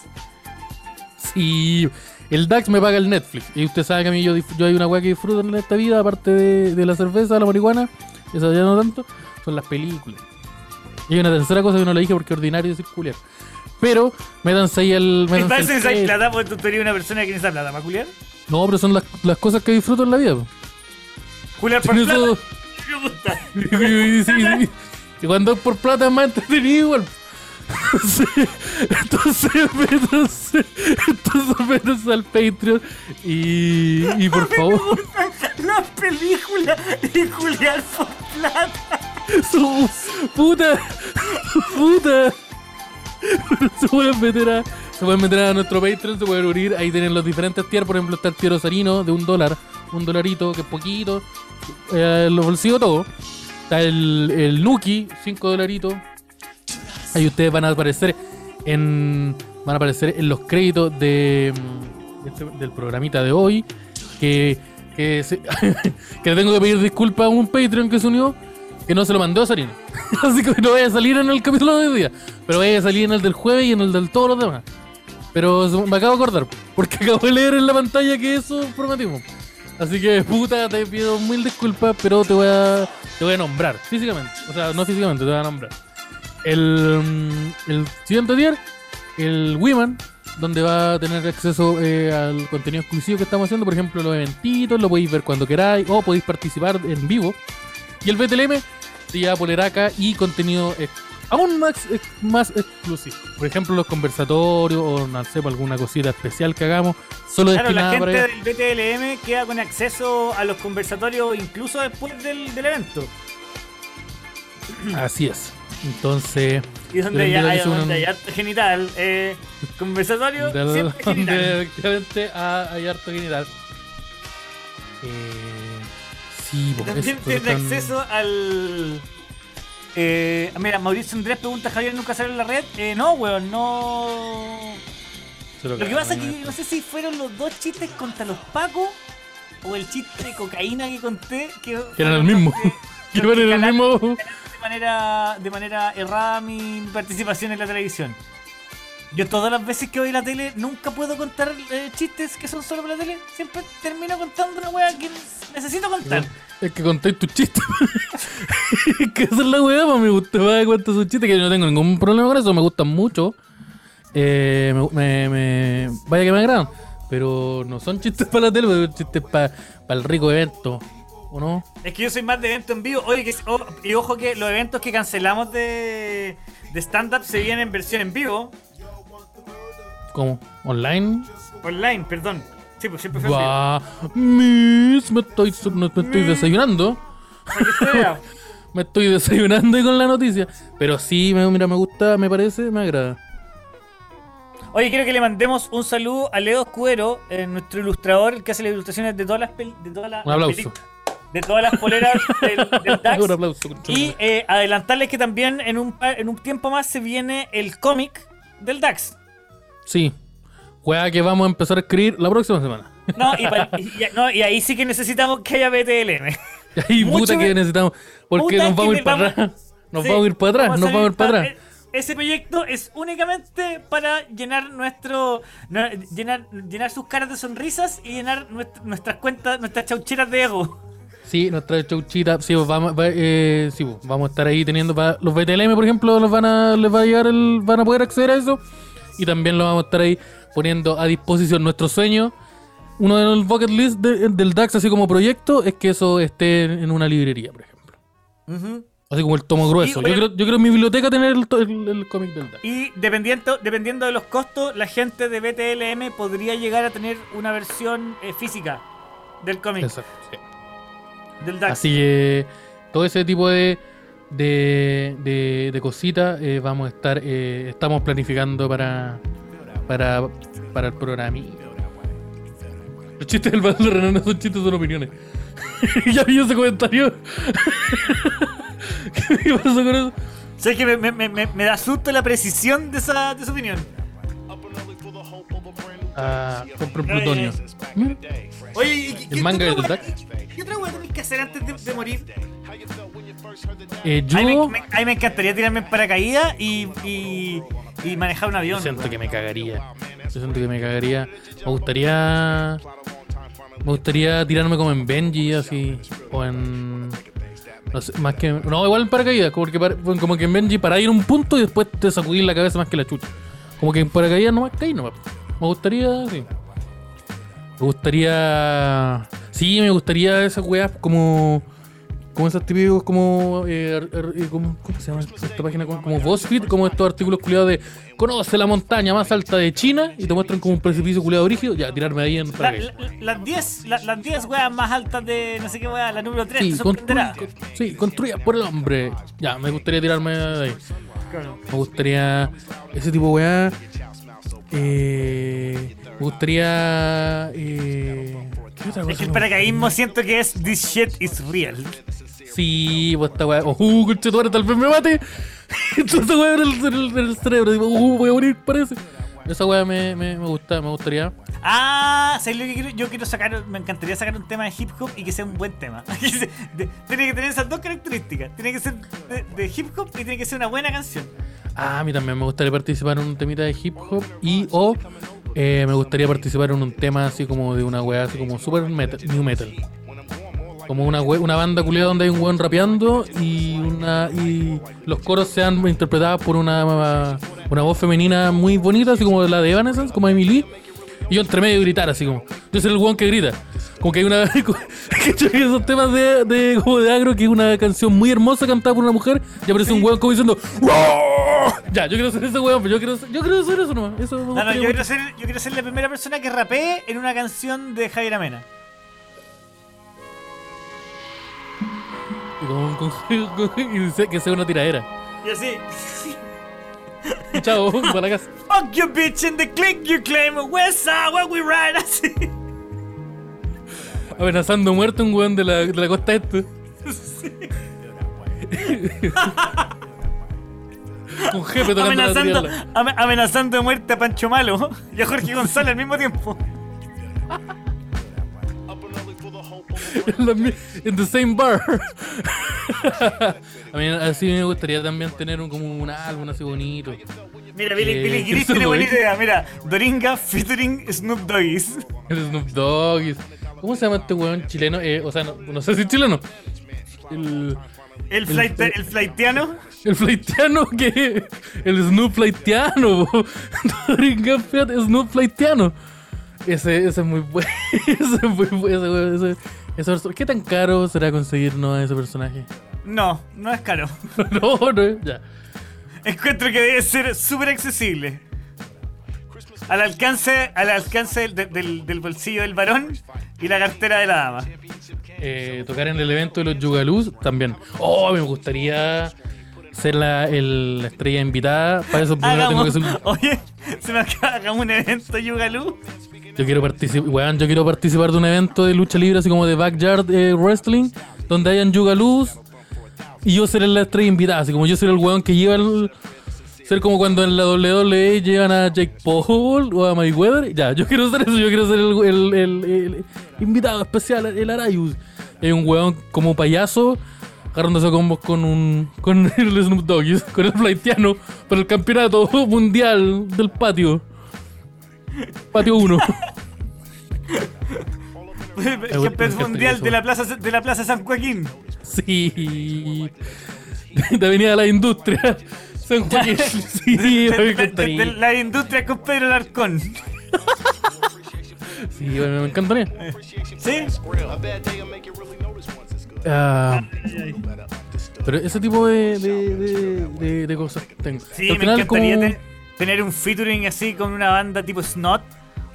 Y el DAX me paga el Netflix. Y usted sabe que a mí yo, yo hay una weá que disfruto en esta vida, aparte de, de la cerveza, la marihuana, esa ya no tanto, son las películas. Y hay una tercera cosa que no le dije porque es ordinario decir culiar. Pero, métanse ahí parece el que esa plata porque tú eres una persona que necesita plata, ¿para culiar? No, pero son las, las cosas que disfruto en la vida. po. Culiar por plata. eso- [laughs] Y, cuando es por plata es más entretenido igual. [laughs] Entonces, entonces, entonces al Patreon y, y por [laughs] favor. La película y culiar por plata. Su puta, puta. Se pueden meter a, se pueden meter a nuestro Patreon, se pueden unir, ahí tienen los diferentes tiers, por ejemplo está el tier osarino de un dólar, un dolarito que es poquito, eh, los bolsillos todo. Está el, el Nuki, 5 dolaritos. Ahí ustedes van a aparecer en, van a aparecer en los créditos de, mm, este- del programita de hoy. Que, [laughs] que, le tengo que pedir disculpas a un Patreon que se unió. Que no se lo mandó a Sarina. [laughs] Así que no vaya a salir en el capítulo de hoy día. Pero vaya a salir en el del jueves y en el del todos los demás. Pero me acabo de acordar. Porque [laughs] acabo de leer en la pantalla que eso prometimos. Así que, puta, te pido mil disculpas, pero te voy a, te voy a nombrar físicamente. O sea, no físicamente, te voy a nombrar. El, mm, el siguiente día, el Wiman, donde va a tener acceso eh, al contenido exclusivo que estamos haciendo, por ejemplo, los eventitos, lo podéis ver cuando queráis, o podéis participar en vivo. Y el BTLM lleva poleraca y contenido ex- aún más, ex- más exclusivo. Por ejemplo, los conversatorios, o no sé, alguna cosita especial que hagamos, solo Claro, la gente para del BTLM queda con acceso a los conversatorios incluso después del, del evento. Así es. Entonces, Y donde hay, donde hay harto genital. Eh, conversatorio, de siempre donde genital. [laughs] efectivamente ha- hay harto genital. Eh, sí, También tiene acceso al. Eh, mira, Mauricio Andrés pregunta: ¿Javier nunca salió en la red? Eh, no, weón, no. lo Lo que pasa es que ¿no? sé si fueron los dos chistes contra los Pacos o el chiste de cocaína que conté. Que, Que eran el mismo. [laughs] Que iban en el mismo. De manera, de manera errada mi participación en la televisión. Yo todas las veces que voy a la tele nunca puedo contar eh, chistes que son solo para la tele. Siempre termino contando una wea que necesito contar. Es que contáis tus chistes. es [laughs] que esa es la weá, pues me gusta más cuentas sus chistes, que yo no tengo ningún problema con eso, me gustan mucho. Eh, me, me- me- vaya que me agradan. Pero no son chistes para la tele, son chistes para el rico evento. ¿O no? Es que yo soy más de evento en vivo. Oye, que, oh, y ojo que los eventos que cancelamos de, de stand-up se vienen en versión en vivo. ¿Cómo? ¿Online? Online, perdón. Sí, pues siempre fue. Va, Miss, me estoy, me estoy desayunando. [laughs] Me estoy desayunando y con la noticia. Pero sí, me, mira, me gusta, me parece, me agrada. Oye, quiero que le mandemos un saludo a Leo Escudero, eh, nuestro ilustrador, el que hace las ilustraciones de todas las, de todas las Un aplauso. de todas las poleras [laughs] del, del DAX. Un aplauso. concha Y eh, adelantarles que también en un, en un tiempo más se viene el cómic del DAX. Sí. Juega que vamos a empezar a escribir la próxima semana. No, y, pa- [laughs] y- y- no, y ahí sí que necesitamos que haya BTLM. Y Mucho puta que necesitamos. Porque nos vamos a ir para atrás. Nos vamos a ir para atrás. Nos vamos a ir para pa- atrás. e- Ese proyecto es únicamente para llenar nuestro. no- llenar, llenar sus caras de sonrisas y llenar nuestra- nuestras cuentas, nuestras chaucheras de ego. Sí, nuestra chauchita. Sí, vamos, va- eh, sí, vamos a estar ahí teniendo para los BTLM, por ejemplo, los van a, les va a llegar el, van a poder acceder a eso. Y también lo vamos a estar ahí poniendo a disposición nuestro sueño. Uno de los bucket list de- del DAX, así como proyecto, es que eso esté en una librería, por ejemplo. Así como el tomo grueso. oye- yo, creo, yo creo en mi biblioteca tener el, to- el- el cómic del DAX. Y dependiendo, dependiendo de los costos, la gente de BTLM podría llegar a tener una versión eh, física del cómic, Exacto. sí. del DAX. Así que todo ese tipo de, de, de, de cositas eh, vamos a estar, eh, estamos planificando para, para, para el programa. Los chistes del Pablo Renan no son chistes, son opiniones. [laughs] ya vi ese comentario. [laughs] ¿Qué pasó con eso? ¿Sabes que me, me- me- me- me da susto la precisión de esa, de esa opinión? Ah, compro plutonio. Mm, Oye, ¿y qué- El qué manga otra wea- DAX. ¿Qué otra weá tenés que hacer antes de, de morir? Eh, A mí, me, yo me- a mí me encantaría tirarme en paracaídas y, y, y manejar un avión. siento que me cagaría. Yo siento que me cagaría. Me gustaría. Me gustaría tirarme como en Benji, así. O en. No sé, más que. No, igual en paracaídas. Como que, para- como que en Benji para ir a un punto y después te sacudir la cabeza más que la chucha. Como que en paracaídas nomás caí nomás. Me gustaría. Sí. Me gustaría. Sí, me gustaría esas weas como. Como esos típicos, como, eh, eh, como- ¿Cómo se llama esta página? Como, como BuzzFeed, como estos artículos culiados de. Conoce la montaña más alta de China y te muestran como un precipicio culiado brígido. Ya, tirarme ahí en La- la- las 10 la- las 10 weas más altas de no sé qué wea, la número 3, Sí, te sorprenderá. constru- sí, construidas por el hombre. Ya, me gustaría tirarme de ahí. Me gustaría. Ese tipo de weá. Eh, me gustaría. Eh. Es que el paracaidismo siento que es this shit is real. Sí, pues esta weá. Oh, conchetumare, tal vez me mate. [laughs] Entonces, weá, en el, en el- cerebro. Digo, uh, voy a morir, parece. Esa weá me, me, me gusta, me gustaría. Ah, ¿sabes lo que quiero? Yo quiero sacar, me encantaría sacar un tema de hip hop y que sea un buen tema. [laughs] Tiene que tener esas dos características. Tiene que ser de, de hip hop y tiene que ser una buena canción. Ah, a mí también me gustaría participar en un temita de hip hop y o eh, me gustaría participar en un tema así como de una weá así como super metal, new metal. Como una una banda culiada donde hay un weón rapeando y una y los coros sean interpretados por una una voz femenina muy bonita, así como la de Evanescence, como Emily. Y yo entre medio gritar así como. Yo soy el weón que grita. Como que hay una. [laughs] ¿Cachai? Esos temas de, de, como de agro, que es una canción muy hermosa cantada por una mujer. Y aparece un weón como diciendo. Ya, yo quiero ser ese weón, pero yo quiero, ser- yo quiero ser eso nomás. Eso No, no, yo quiero, ser, yo quiero ser la primera persona que rapee en una canción de Javier Amena. Y dice que sea una tiradera. Y así. Chao, para la casa. [laughs] Fuck you bitch in the click you claim West side where we ride así. Amenazando muerte un weón de la, de la costa este. Con jefe tocando Amenazando, amenazando de muerte a Pancho Malo y a Jorge González al mismo tiempo. [laughs] En la in the same bar. [laughs] a mí así me gustaría también tener un, como un álbum así bonito. Mira, Billy, Eh, Billy ¿qué Gris tiene buena idea. Mira, Doringa featuring Snoop Doggies. [laughs] El Snoop Dogg. ¿Cómo se llama este weón chileno? Eh, o sea, no, no sé si es chileno. El, El, flight, el flightiano. el flightiano que. El Snoop flightiano. Doringa Fiat Snoop flightiano. Ese, ese es muy bueno. Ese es muy bueno. Ese, weón, ese- perso- ¿Qué tan caro será conseguirnos a ese personaje? No, no es caro. [laughs] no, no, ya. Encuentro que debe ser súper accesible. Al alcance, al alcance del, del- del bolsillo del varón y la cartera de la dama. Eh, tocar en el evento de los Yugaluz también. Oh, me gustaría ser la, el- la estrella invitada. Para eso primero tengo que ser. oye, se me acaba hagamos un evento Yugalú. Yo quiero participar, weón, yo quiero participar de un evento de lucha libre así como de backyard eh, wrestling, donde hayan Yugaluz y yo seré la estrella invitada, así como yo seré el weón que lleva el ser como cuando en la WWE llevan a Jake Paul o a Mayweather. Ya, yo quiero ser eso, yo quiero ser el, el- el- el invitado especial, el Arayus. Es un weón como payaso agarrándose a combos con un con [laughs] el Snoop Dogg, [laughs] con el Flightiano por el campeonato mundial del patio. Patio 1. [laughs] El campeón mundial de la plaza de la plaza San Joaquín. Sí. De Avenida de la Industria. San Joaquín. Sí, De, me de- de- encantaría. de la industria con Pedro Larcón. Sí, bueno, me encantaría. ¿Sí? Ah, pero ese tipo de, de, de, cosas tengo. Sí, Al me final, encantaría como- tener un featuring así con una banda tipo Snot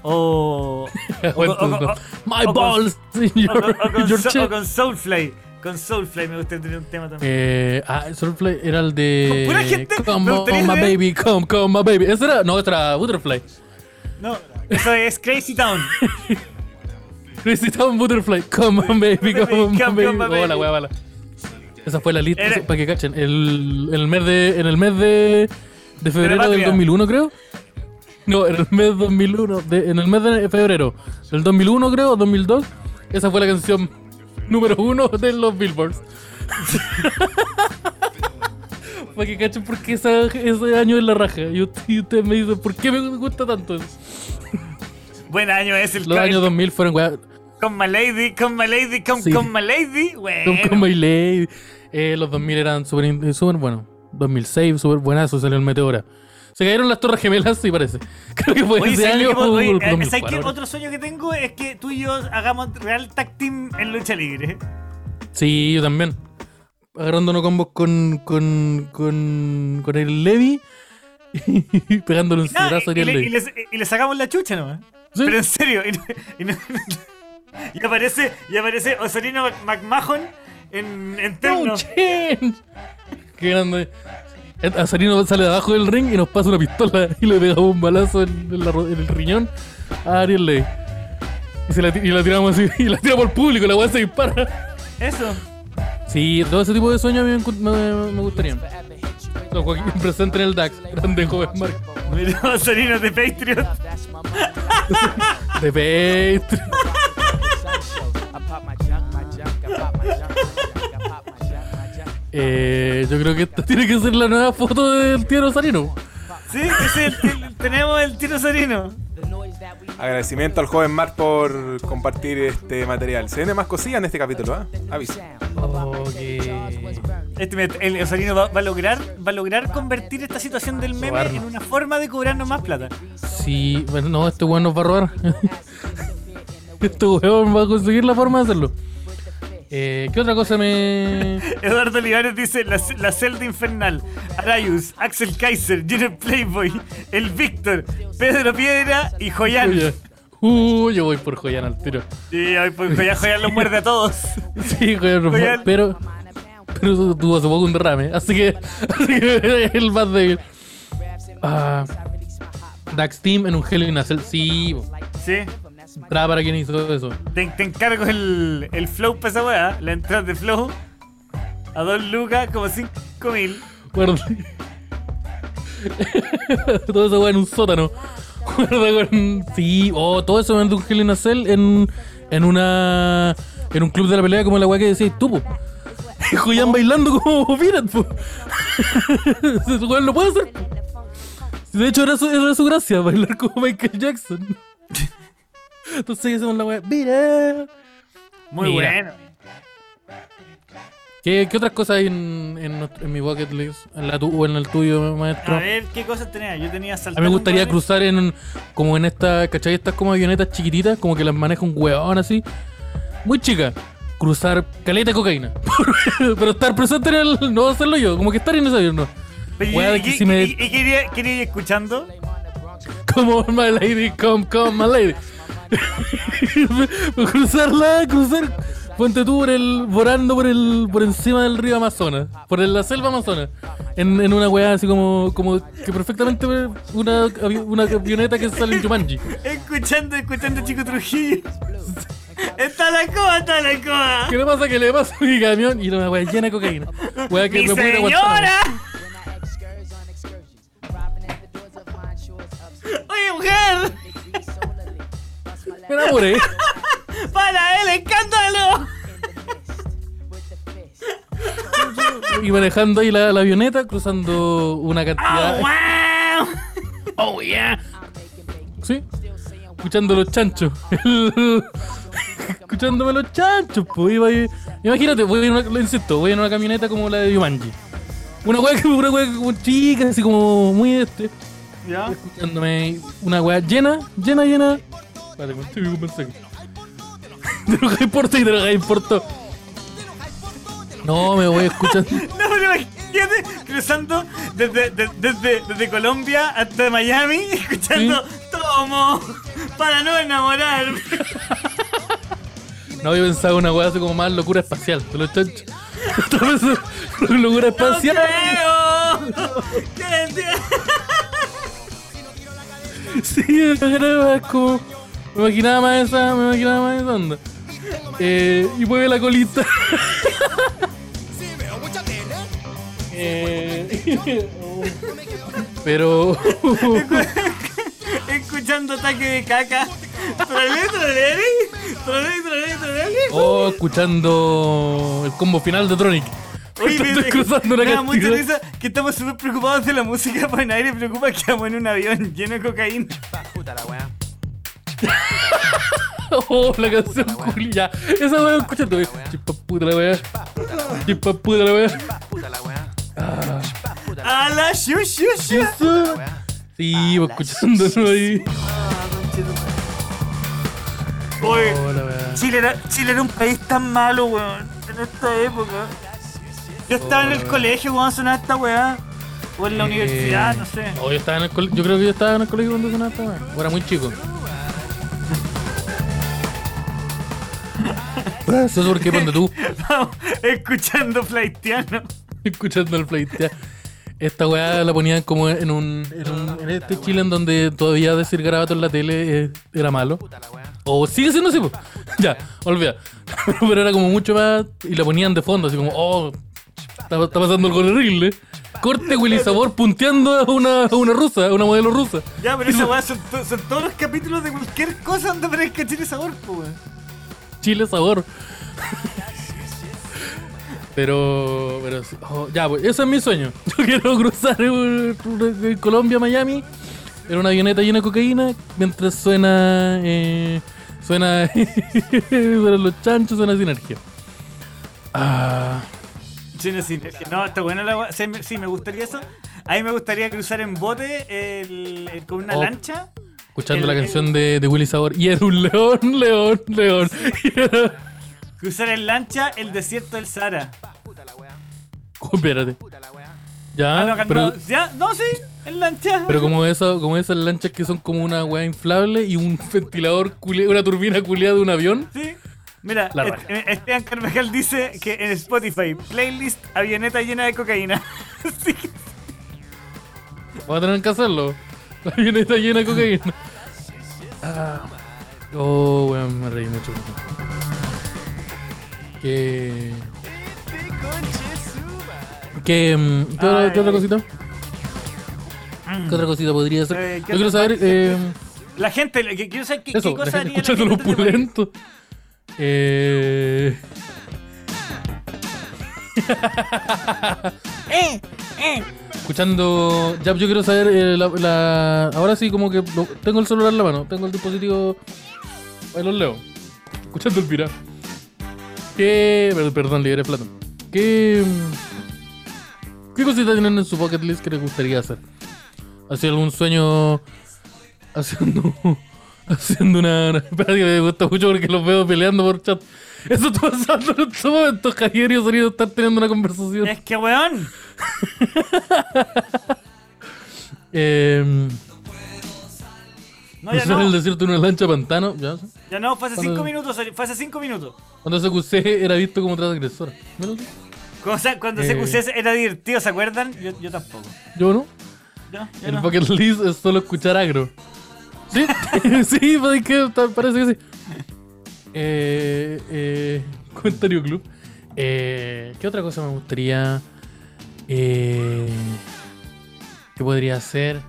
o. [laughs] My balls in o [laughs] your, con- Soulfly. Con Soulfly me gustaría tener un tema también. Eh, ah, Soulfly era el de. Con pura gente, Come me on, my baby, come, come, my baby. Ese era. No, ese era Butterfly. No, eso es Crazy Town. [laughs] Crazy Town Butterfly. [laughs] Come on, baby, come on, baby. my Oh, wea. Esa fue la lista, para que cachen. El, en el mes de. En el mes de. De febrero del patria. 2001, creo. No, en el mes 2001. de- en el mes de febrero del 2001, creo, 2002. Esa fue la canción número uno de los Billboards. [laughs] Para que cachen por qué esa- ese año es la raja. Y usted, y usted me dice, ¿por qué me gusta tanto? eso? Buen año es el Los años 2000 fueron, weá, Con My Lady, con My Lady, con, Sí. con My Lady. Bueno. con My Lady. Eh, los 2000 eran súper súper buenos. 2006, súper buenazo, salió el Meteora. Se cayeron las Torres Gemelas, sí parece. [laughs] Creo que fue Oye, ese ¿sabes año. que puedo- o oye, el ¿sabes 2004. qué? Otro sueño que tengo es que tú y yo hagamos real tag team en lucha libre. Sí, yo también. Agarrándonos combos con, con, con, con el Levi y [laughs] pegándole un Ah, cedazo y, al le, y y le sacamos la chucha nomás. Sí. Pero en serio. Y, no- y no- y aparece, y aparece Osorino Mac- McMahon en, en terno. [laughs] Qué grande. A Sarino sale de abajo del ring y nos pasa una pistola [laughs] y le pegamos un balazo en, en la en el riñón a Ariel Levy. Y, se la, y la tiramos así, [laughs] y la tiramos al público, la weá se dispara. Eso. Sí, todo ese tipo de sueños a mí me, me-. Don Joaquín presente en el DAX. Grande joven Mark. Mira, Osarino de Patriot. De Patreon. Eh, yo creo que esta tiene que ser la nueva foto del tío Rosarino. Sí, es el- el- tenemos el tiro Osarino. Agradecimiento al joven Mark por compartir este material. Se viene más cosillas en este capítulo, ¿ah? Aviso. Ok. Este, el Osarino va, va a lograr, va a lograr convertir esta situación del meme Robarnos. en una forma de cobrarnos más plata. Sí, bueno, no, este weón nos va a robar. [laughs] este weón va a conseguir la forma de hacerlo. Eh, ¿Qué otra cosa me. [laughs] Eduardo Olivares dice la, la celda infernal. Arayus, Axel Kaiser, Junior Playboy, el Víctor, Pedro Piedra y Joyan. Uh, yo voy por Joyan al tiro. Y hoy pues Joyan, [laughs] Joyan lo muerde a todos. Sí, Joyan, Joyan. muere, pero. Pero tu- tuvo hace poco un derrame, así que. [laughs] Así que es el más débil. Ah, Dax Team en un Hell in a Cell. Sí. Sí. Entrada para quien hizo eso. Te, te encargo el, el flow para esa weá, la entrada de flow. A dos lucas, como cinco mil. [laughs] Todo eso weón en un sótano. Sí, oh, todo eso en un Hell in a Cell en, en una. En un club de la pelea como la weá que decís tú, po. [laughs] Julián bailando como [laughs] Pirat, po. Ese weón lo puede hacer. De hecho, era su, era su gracia, bailar como Michael Jackson. Entonces hacemos la weá. Mira. Muy Mira. bueno. ¿Qué, qué otras cosas hay en, en, mi bucket list? ¿En la tu, o en el tuyo, maestro? A ver, ¿qué cosas tenía? Yo tenía A saltar. mí me gustaría cruzar en como en esta, ¿cachai? Estas como avionetas chiquititas, como que las maneja un hueón así. Muy chica. Cruzar caleta de cocaína. [laughs] Pero estar presente en el. No hacerlo yo, como que estar en ese avión, no. Pero, ¿y- que y- si me- y- y quería, quería ir escuchando? Como my lady, come, come, my lady. [laughs] Cruzarla, cruzar. Ponte tú por el. volando por el. por encima del río Amazonas. Por el- la selva Amazonas. En, en una weá así como. como que perfectamente una, una avioneta que sale en Jumanji. [laughs] Escuchando, escuchando Chico Trujillo. Está la coa, está la coa. ¿Qué le pasa? Que le pasa a mi camión y una weá llena de cocaína. Weá que ¡Mi me puede señora! ¡Oye, mujer! [laughs] Me enamoré. [laughs] ¡Para el escándalo! Y manejando ahí la, la avioneta, cruzando una ¡Oh, cantidad. wow! Oh, yeah. ¿Sí? Escuchando los chanchos. Escuchándome los chanchos, pues. Iba ahí- Imagínate, voy en una, lo insisto, voy en una camioneta como la de Yumanji. Una weá que una weá como chica, así como muy este. ¿Ya? Escuchándome una weá llena, llena, llena. Vale, conté mi mensaje. De lo que importa y de lo que importa. No, me voy escuchando. [laughs] No, pero imagínate cruzando desde, de- desde, desde Colombia hasta Miami, [laughs] escuchando Tomo para no enamorarme. No, yo pensaba una weá así como más locura espacial. Chanchos. Otra vez, [laughs] locura ¡No espacial. creo! ¡Que enti- Sí, imaginaba como. Me imaginaba más esa, me imaginaba más esa onda. Eh, y mueve la colita. [laughs] Eh, [laughs] pero. [laughs] Escuchando ataque de caca. Trolé, trolé, trolé, trolé, trolé. oh, escuchando el combo final de Tronic. Oye, Estoy cruzando una me da mucha risa que estamos súper preocupados de la música, pues nadie le preocupa que vamos en un avión lleno de cocaína. [laughs] Oh, la canción Juli, ya. Esa weá escuchando, wey. Chispa puta la weá. Chispa puta la weá. ¡A la shu, shu, shu! Eso. Sí, pues, escuchándonos ahí. Oye, Oh. Chile era, Chile era un país tan malo, weón, en esta época. Yo estaba en el colegio cuando sonaba esta weá. O en la universidad, no sé. Oh, yo estaba en el colegio. Yo creo que yo estaba en el colegio cuando sonaba esta weá. O era muy chico. Eso es porque ponte tú [laughs] Vamos, escuchando Flaitiano. [laughs] escuchando el flight. Esta weá la ponían como en un, en un. En este Chile en donde todavía decir garabato en la tele eh, era malo. O sigue siendo así, pues. [laughs] Ya, olvida. Pero era como mucho más. Y la ponían de fondo, así como, oh, está, está pasando algo horrible. corte Willy Sabor punteando a una, a una rusa, a una modelo rusa. Ya, pero esa weá son, to- son todos los capítulos de cualquier cosa donde aparezca chile sabor, po, weón. Chile Sabor. Pero, pero oh, ya, pues, ese es mi sueño. [laughs] Yo quiero cruzar eh, eh, Colombia, Miami, en una avioneta llena de cocaína, mientras suena, eh, suena, [laughs] suenan los chanchos, suena sinergia. Ah, Sí, no, sí, no, está buena la weá. Sí, me- sí, me gustaría eso. A mí me gustaría cruzar en bote el- el- con una Oh. lancha. Escuchando El- la canción de, de Willy Sabor. Y era un león, [laughs] león, león. Era- Cruzar en lancha el desierto del Sahara. Oh, espérate. Ya, Ah, no, pero, ya, no, sí, en lancha. pero como, eso, como esas lanchas que son como una weá inflable y un [laughs] ventilador, culea- una turbina culiada de un avión. Sí. Mira, La est- eh, Esteban Carvajal dice que en Spotify, playlist avioneta llena de cocaína. [laughs] sí. Vamos a tener que hacerlo. La avioneta llena de cocaína. Ah. Oh, weón, me reí mucho. Que. Que. mm, ¿Qué, otra, qué otra cosita? ¿Qué otra cosita podría ser? Eh, Yo ¿qué quiero saber. Eh, La gente, que quiero saber qué, eso, qué cosa haría escuchando lo gente de Madrid. opulento. Eh. ¡Eh! ¡Eh! Escuchando. Ya, yo quiero saber. eh, la, ahora sí, como que tengo el celular en la mano, tengo el dispositivo. Ahí los leo. Escuchando el pirata. ¿Qué. per- Perdón, libre Platón. ¿Qué. ¿Qué cositas tienen en su bucket list que les gustaría hacer? ¿Hacer algún sueño. Haciendo. [laughs] Haciendo una- [laughs] Espera que me gusta mucho porque los veo peleando por chat. Eso está pasando en estos momentos. Javier y Sonido están teniendo una conversación. Es que, weón. [laughs] Eh, No, ya cruzar el no. desierto en una lancha pantano. Ya. Ya no, fue hace ¿Cuándo? cinco minutos. Fue hace cinco minutos. Cuando CQC era visto como transgresor. Cuando, se- cuando Eh. Era divertido, ¿se acuerdan? Yo, yo tampoco. Yo no. Yo El no. bucket list es solo escuchar agro. ¿Sí? [laughs] sí, pues, parece que sí. Eh, eh, comentario club. Eh, ¿Qué otra cosa me gustaría? Eh, ¿Qué podría hacer?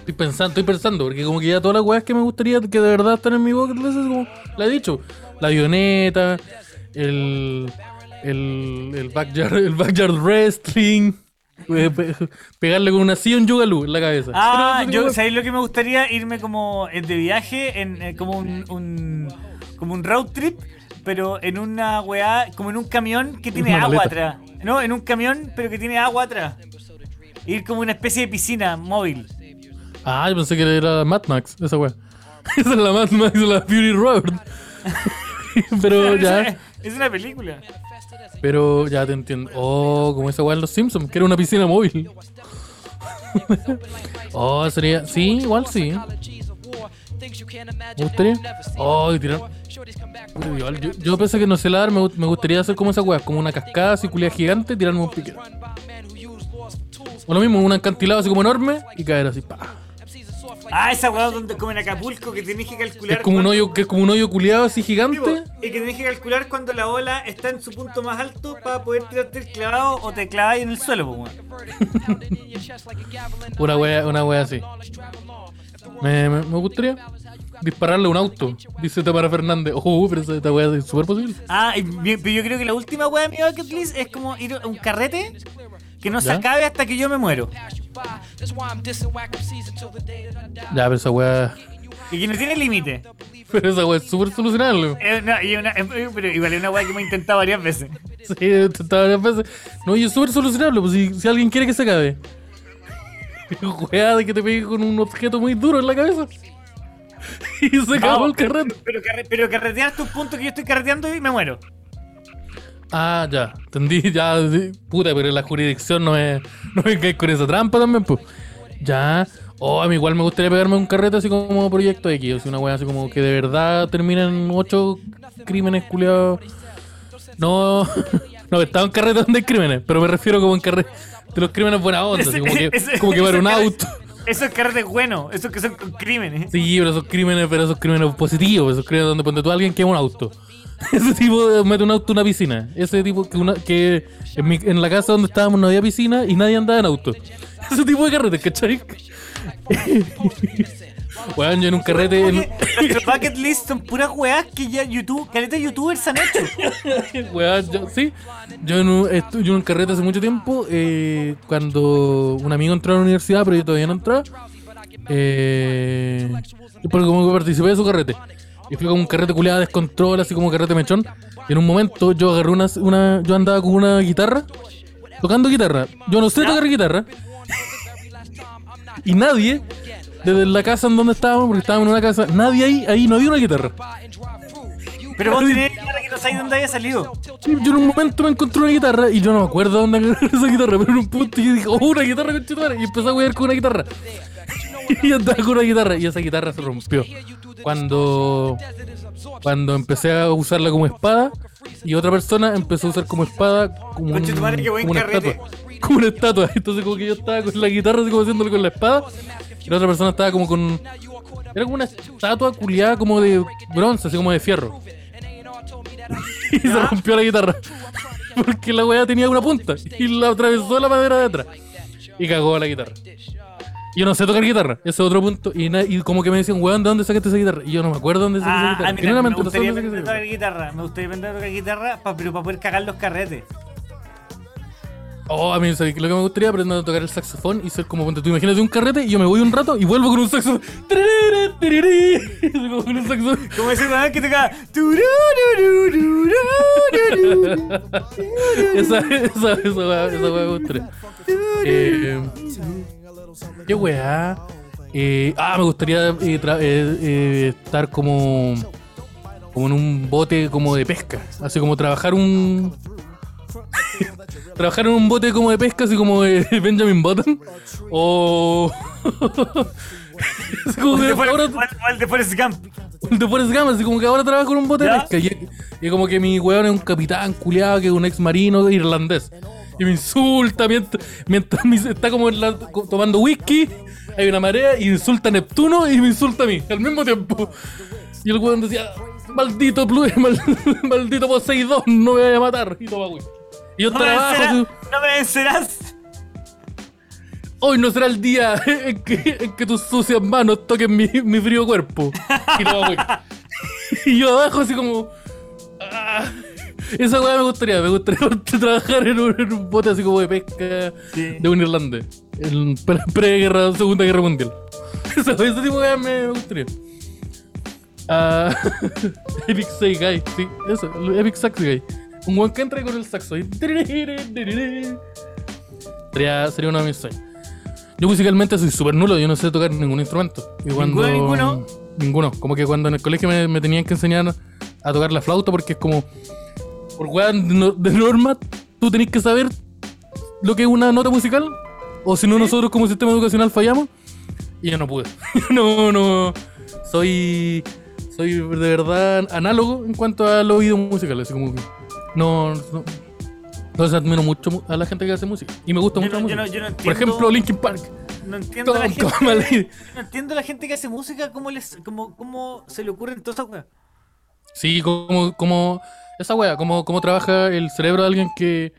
Estoy pensando, estoy pensando, porque como que ya todas las weas que me gustaría que de verdad están en mi bucket list como, la he dicho, la avioneta, el, el, el, backyard, el backyard wrestling, eh, pe- pegarle con una silla un yugalú en la cabeza. Ah, yo, ¿sabéis lo que me gustaría? Irme como eh, de viaje, en eh, como un, un- como un road trip, pero en una weá, como en un camión que tiene Una agua maleta. atrás. No, en un camión, pero que tiene agua atrás. Ir como una especie de piscina móvil. Ah, yo pensé que era Mad Max, esa wea. [laughs] Esa es la Mad Max de la Fury Road. [laughs] pero [laughs] ya, Es una película. pero ya te entiendo. Oh, como esa wea en Los Simpsons, que era una piscina móvil. oh, sería. Sí, igual sí. Me gustaría. Oh, tirar. Yo, yo pensé que no sé nadar, me, me gustaría hacer como esa wea, como una cascada así culia gigante, tirarme un pique. O lo mismo, un acantilado así como enorme y caer así, pa. Ah, esa weá donde como en Acapulco que tenés que calcular. es como un hoyo, que es como un hoyo culiado así gigante. Y que tenés que calcular cuando la ola está en su punto más alto para poder tirarte el clavado o te clavas en el suelo, po, weón. [laughs] Una wea, una wea así. Me, me, me gustaría dispararle a un auto, dice Tamara Fernández. Oh, pero esta wea es súper posible. Ah, pero yo creo que la última weá de mi bucket list es como ir a un carrete que no se ¿Ya? acabe hasta que yo me muero. Ya, pero esa wea. Y que no tiene límite. [laughs] Pero esa wea es súper solucionable. Eh, no, y una- eh, pero igual es una weá que me he intentado varias veces. [laughs] Sí, he intentado varias veces. No, y es súper solucionable. Pues si, si alguien quiere que se acabe. [laughs] Wea de que te pegue con un objeto muy duro en la cabeza. Y se acabó No, el carrete. Pero, carre- pero carretear hasta un punto que yo estoy carreteando y me muero. Ah, ya, entendí, [laughs] ya, sí. puta, pero la jurisdicción no es, [laughs] no es que con esa trampa también, pues. Ya, oh, a mí igual me gustaría pegarme un carrete así como Proyecto X, o sea, una wea así como que de verdad terminen ocho crímenes culiados. No, [laughs] no, estaba en carrete donde hay crímenes, pero me refiero como en carrete de los crímenes buena onda, así como que, Ese- como ese un auto. Esos carretes buenos, esos que son crímenes. Sí, pero esos crímenes, pero esos crímenes positivos, esos crímenes donde ponte tú a alguien quema un auto. [laughs] Ese tipo mete un auto en una piscina. Ese tipo que, una, que en, mi- en la casa donde estábamos no había piscina y nadie andaba en auto. [laughs] Ese tipo de carrete, ¿cachai? [laughs] Weón, yo en un carrete. En, Nuestro bucket list son puras weas que ya YouTube, de youtubers han hecho. Weón, yo, sí. Yo en, un, yo en un carrete hace mucho tiempo, eh, cuando un amigo entró a la universidad, pero yo todavía no entraba. Eh, porque como que participé de su carrete. Y fue como un carrete culiado de descontrol, así como carrete mechón. Y en un momento yo agarré una, una. Yo andaba con una guitarra, tocando guitarra. Yo no sé tocar guitarra. y nadie, desde la casa en donde estábamos, porque estábamos en una casa, nadie ahí, ahí no había una guitarra. Pero vos tenés cara que no sabes dónde haya salido. Sí, yo en un momento me encontré una guitarra y yo no me acuerdo dónde agarré [laughs] esa guitarra, pero en un punto yo dije, oh, una guitarra con y empecé a jugar con una guitarra. Y andaba con una guitarra y esa guitarra se rompió. Cuando, cuando empecé a usarla como espada y otra persona empezó a usar como espada como, un- una estatua. Como una estatua. Entonces como que yo estaba con la guitarra así como haciéndole con la espada y la otra persona estaba como con... Era como una estatua culiada como de bronce, así como de fierro. [laughs] y se rompió la guitarra. Porque la weá tenía una punta y la atravesó la madera de atrás. Y cagó la guitarra. Yo no sé tocar guitarra, ese es otro punto. Y, como que me decían, weón, ¿de dónde sacaste esa guitarra? Y yo no me acuerdo dónde esa Ah, guitarra. ah, mira, me no gustaría saqué aprender a esa tocar guitarra. Me gustaría aprender a tocar guitarra, pa- pero para poder cagar los carretes. Oh, a mí lo que me gustaría aprender a tocar el saxofón y ser como, tú, imagínate un carrete y yo me voy un rato y vuelvo con un saxofón. Como con un saxofón. Como ese weón que toca. [laughs] Esa, esa, esa esa me gustaría. Eh, ¿Qué weá? Eh, ah, me gustaría eh, eh, eh, estar como, como en un bote como de pesca. Así como trabajar un... [laughs] trabajar en un bote como de pesca, así como [laughs] Benjamin Button. O... [laughs] así como el que ahora- el de Forrest Gump. de Forrest Gump, así como que ahora trabajo en un bote de pesca. Y, y como que mi weón es un capitán culiado que es un ex marino irlandés. Y me insulta mientras, mientras me- está como en la- co- tomando whisky, hay una marea, y insulta a Neptuno y me insulta a mí al mismo tiempo. Y el weón decía, maldito Pluto, [laughs] maldito Poseidón, no me vaya a matar. Y toma whisky. Y yo No trabajo, no me vencerás. hoy no será el día [laughs] en que, en que tus sucias manos toquen mi, mi frío cuerpo. Y toma whisky. [laughs] Y yo abajo así como... ah. Esa weá me gustaría, me gustaría [laughs] trabajar en un, en un bote así como de pesca Sí. de un irlandés. En pre- pre-guerra, segunda guerra mundial. [laughs] Ese, ese tipo de weá me, me gustaría. Ah, [laughs] Epic Sax Guy, sí, eso, Epic Sax Guy. Un weón que entra con el saxo y... Sería, sería uno de mis sueños. Yo musicalmente soy súper nulo, yo no sé tocar ningún instrumento. Y cuando, ¿Ninguno, ninguno? Ninguno. Como que cuando en el colegio me, me tenían que enseñar a tocar la flauta porque es como... Por weón de, no- de norma, tú tenés que saber lo que es una nota musical. O si no, nosotros como sistema educacional fallamos. Y yo no pude. [laughs] no, no. Soy... Soy de verdad análogo en cuanto al oído musical. Así como que... No... no entonces admiro mucho mu- a la gente que hace música. Y me gusta Yo mucho no- la yo música. no- yo no Por ejemplo, Linkin Park. No entiendo la gente. No entiendo a la gente que hace música, cómo, les, cómo, cómo se le ocurren todas esas weas. Sí, como, como esa wea, como, como trabaja el cerebro de alguien que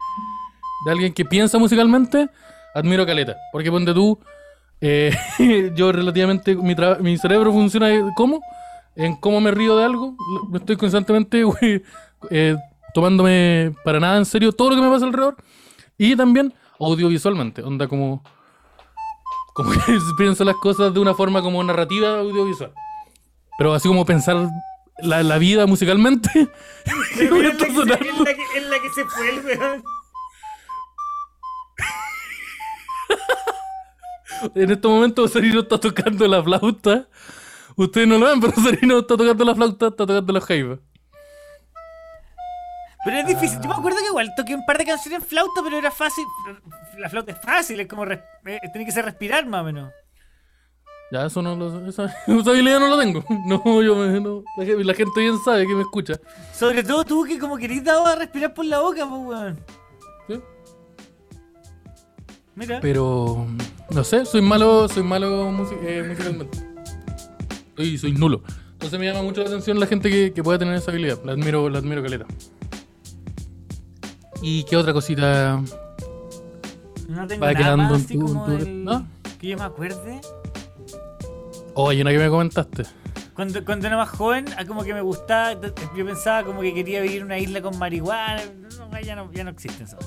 de alguien que piensa musicalmente, admiro caleta. Porque ponte tú, eh, [laughs] yo relativamente, mi, mi cerebro funciona de- ¿cómo? En cómo me río de algo. Estoy constantemente [laughs] güey, eh, tomándome para nada en serio todo lo que me pasa alrededor. Y también audiovisualmente, onda como... Como [laughs] que pienso las cosas de una forma como narrativa audiovisual. Pero así como pensar la, la vida musicalmente. [laughs] Es la, que es la que- es la que se fue el weón. En este momento Serino está tocando la flauta. Ustedes no lo ven, pero Serino está tocando la flauta, está tocando la jaiba. Pero es difícil. Yo me acuerdo que igual toqué un par de canciones en flauta, pero era fácil. La flauta es fácil, es como. eh, tiene que ser respirar más o menos. Ya, eso no lo esa, esa habilidad no la tengo. [laughs] No, yo me- no, la, gen- la gente bien sabe que me escucha. Sobre todo tú que como querís dado a respirar por la boca, pues weón. ¿sí? Mira. Pero no sé, soy malo, soy malo eh, musicalmente. Soy, soy nulo. Entonces me llama mucho la atención la gente que, que pueda tener esa habilidad. La admiro, la admiro caleta. ¿Y qué otra cosita No tengo va nada quedando más en así tu, como del- ¿No? que yo me acuerde. Oh, hay una que me comentaste. Cuando, cuando era más joven, ah, como que me gustaba, yo pensaba como que quería vivir en una isla con marihuana. No, ya no, ya no existen eso.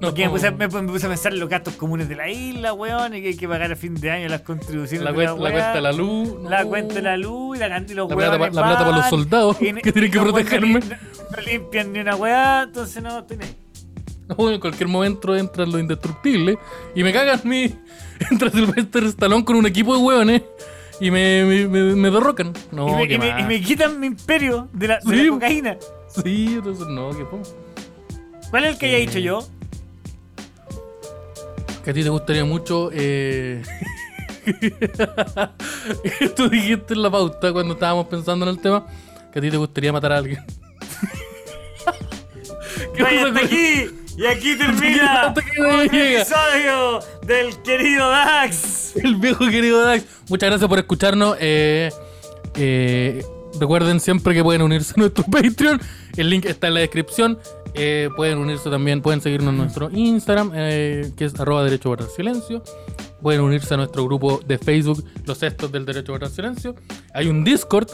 No, Porque me puse, a- me, me puse a pensar en los gastos comunes de la isla, weón, y que hay que pagar a fin de año las contribuciones la, de cuenta, la, la cuenta de la luz. la cuenta de la luz y la cantidad de los La plata la plata para los soldados que tienen que protegerme. No, no limpian ni una weá, entonces no ahí. No, en cualquier momento entran los indestructibles y me cagan mi. [laughs] Entra Sylvester Stallone con un equipo de hueones y me, me, me- me derrocan. No, y, me, qué y, me, mal. y me quitan mi imperio de la, de Sí. la cocaína. Sí, entonces no, qué fome. ¿Cuál es el que haya dicho yo? Que a ti te gustaría mucho. Eh... [laughs] Tú dijiste en la pauta cuando estábamos pensando en el tema que a ti te gustaría matar a alguien. [laughs] [laughs] ¿Qué pasa aquí. Y aquí termina [laughs] llega. episodio del querido Dax. El viejo querido Dax. Muchas gracias por escucharnos. Eh, eh, recuerden siempre que pueden unirse a nuestro [laughs] Patreon. El link está en la descripción. Eh, pueden unirse también, pueden seguirnos en nuestro Instagram, que es arroba derecho silencio. Pueden unirse a nuestro grupo de Facebook, Los Cestos del Derecho a Guardar Silencio. Hay un Discord.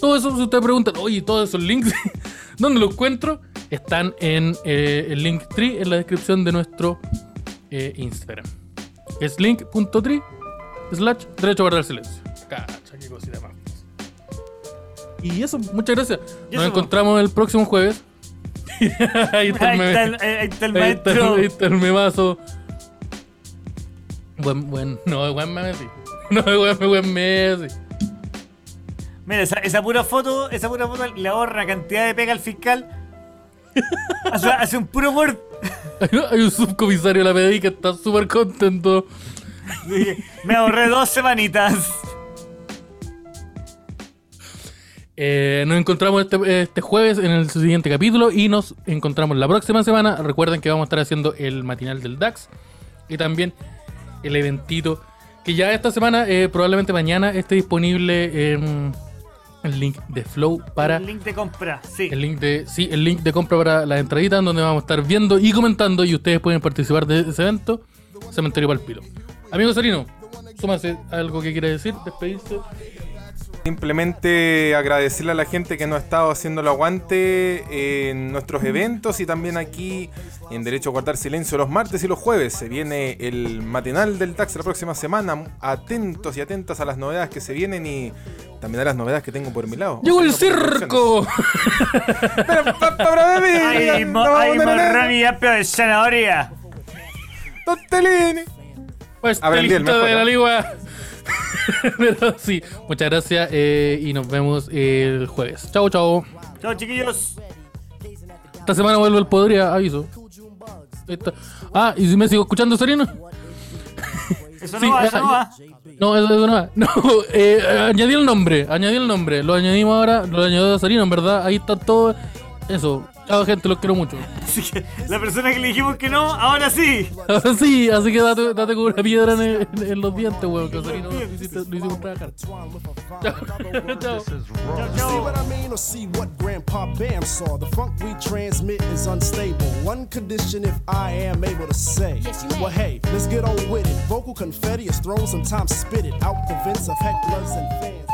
Todo eso, si ustedes preguntan, oye, todos esos links, [laughs] ¿dónde los encuentro? Están en eh, el link tree en la descripción de nuestro eh, Instagram. Es link.tree slash derecho a guardar silencio. Cacha, qué cosita más. Y eso, muchas gracias. Nos encontramos el próximo jueves. [laughs] ahí está el Ahí está el, meme. ahí está el Ahí está, maestro. ahí está el memazo. Buen, buen, no, buen meme sí. [laughs] No, buen, buen meme sí. Mira, esa, esa pura foto, esa pura foto le ahorra cantidad de pega al fiscal. Hace, hace un puro Word. Hay, [laughs] hay un subcomisario de la PDI que está súper contento. Me ahorré dos semanitas. Eh, nos encontramos este, este jueves en el siguiente capítulo y nos encontramos la próxima semana. Recuerden que vamos a estar haciendo el matinal del DAX y también el eventito que ya esta semana, eh, probablemente mañana, esté disponible en el link de Flow para El link de compra, sí. el link de sí el link de compra para la entradita donde vamos a estar viendo y comentando y ustedes pueden participar de ese evento. Cementerio Palpilo. Amigo Sarino, súmase algo que quiere decir, despedirse. Simplemente agradecerle a la gente que nos ha estado haciendo el aguante en nuestros eventos y también aquí en Derecho a Guardar Silencio los martes y los jueves. Se viene el matinal del TAX la próxima semana. Atentos y atentas a las novedades que se vienen y también a las novedades que tengo por mi lado. ¡Llegó el circo! [laughs] Pero, pa- para beber, Ay, no, ay, apio de zanahoria. Tortellini. Pues Aprendí el mejor, de la ligua. [laughs] Pero sí, muchas gracias eh, y nos vemos el jueves. Chao, chao. Chao, chiquillos. Esta semana vuelve el Podría, aviso. Está. Ah, ¿y si me sigo escuchando, Sarino? Eso Sí, no va, eh, eso no va. No, eso, eso no va. No, eh, añadí el nombre, añadí el nombre. Lo añadimos ahora, lo añadió Sarino, en verdad. Ahí está todo. Eso. Chao, gente, los quiero mucho. Así que la persona que le dijimos que no, ahora sí. Ahora sí, así que date, date con una piedra en, en- en los dientes, weón. Que lo hicimos trabajar. Chao. See what I mean, or see what Grandpa Bam saw? The funk we transmit is unstable. One condition if I am able to say. Well, hey, let's get on with it. Vocal confetti is thrown, sometimes spit it out the vents of hecklers and fans.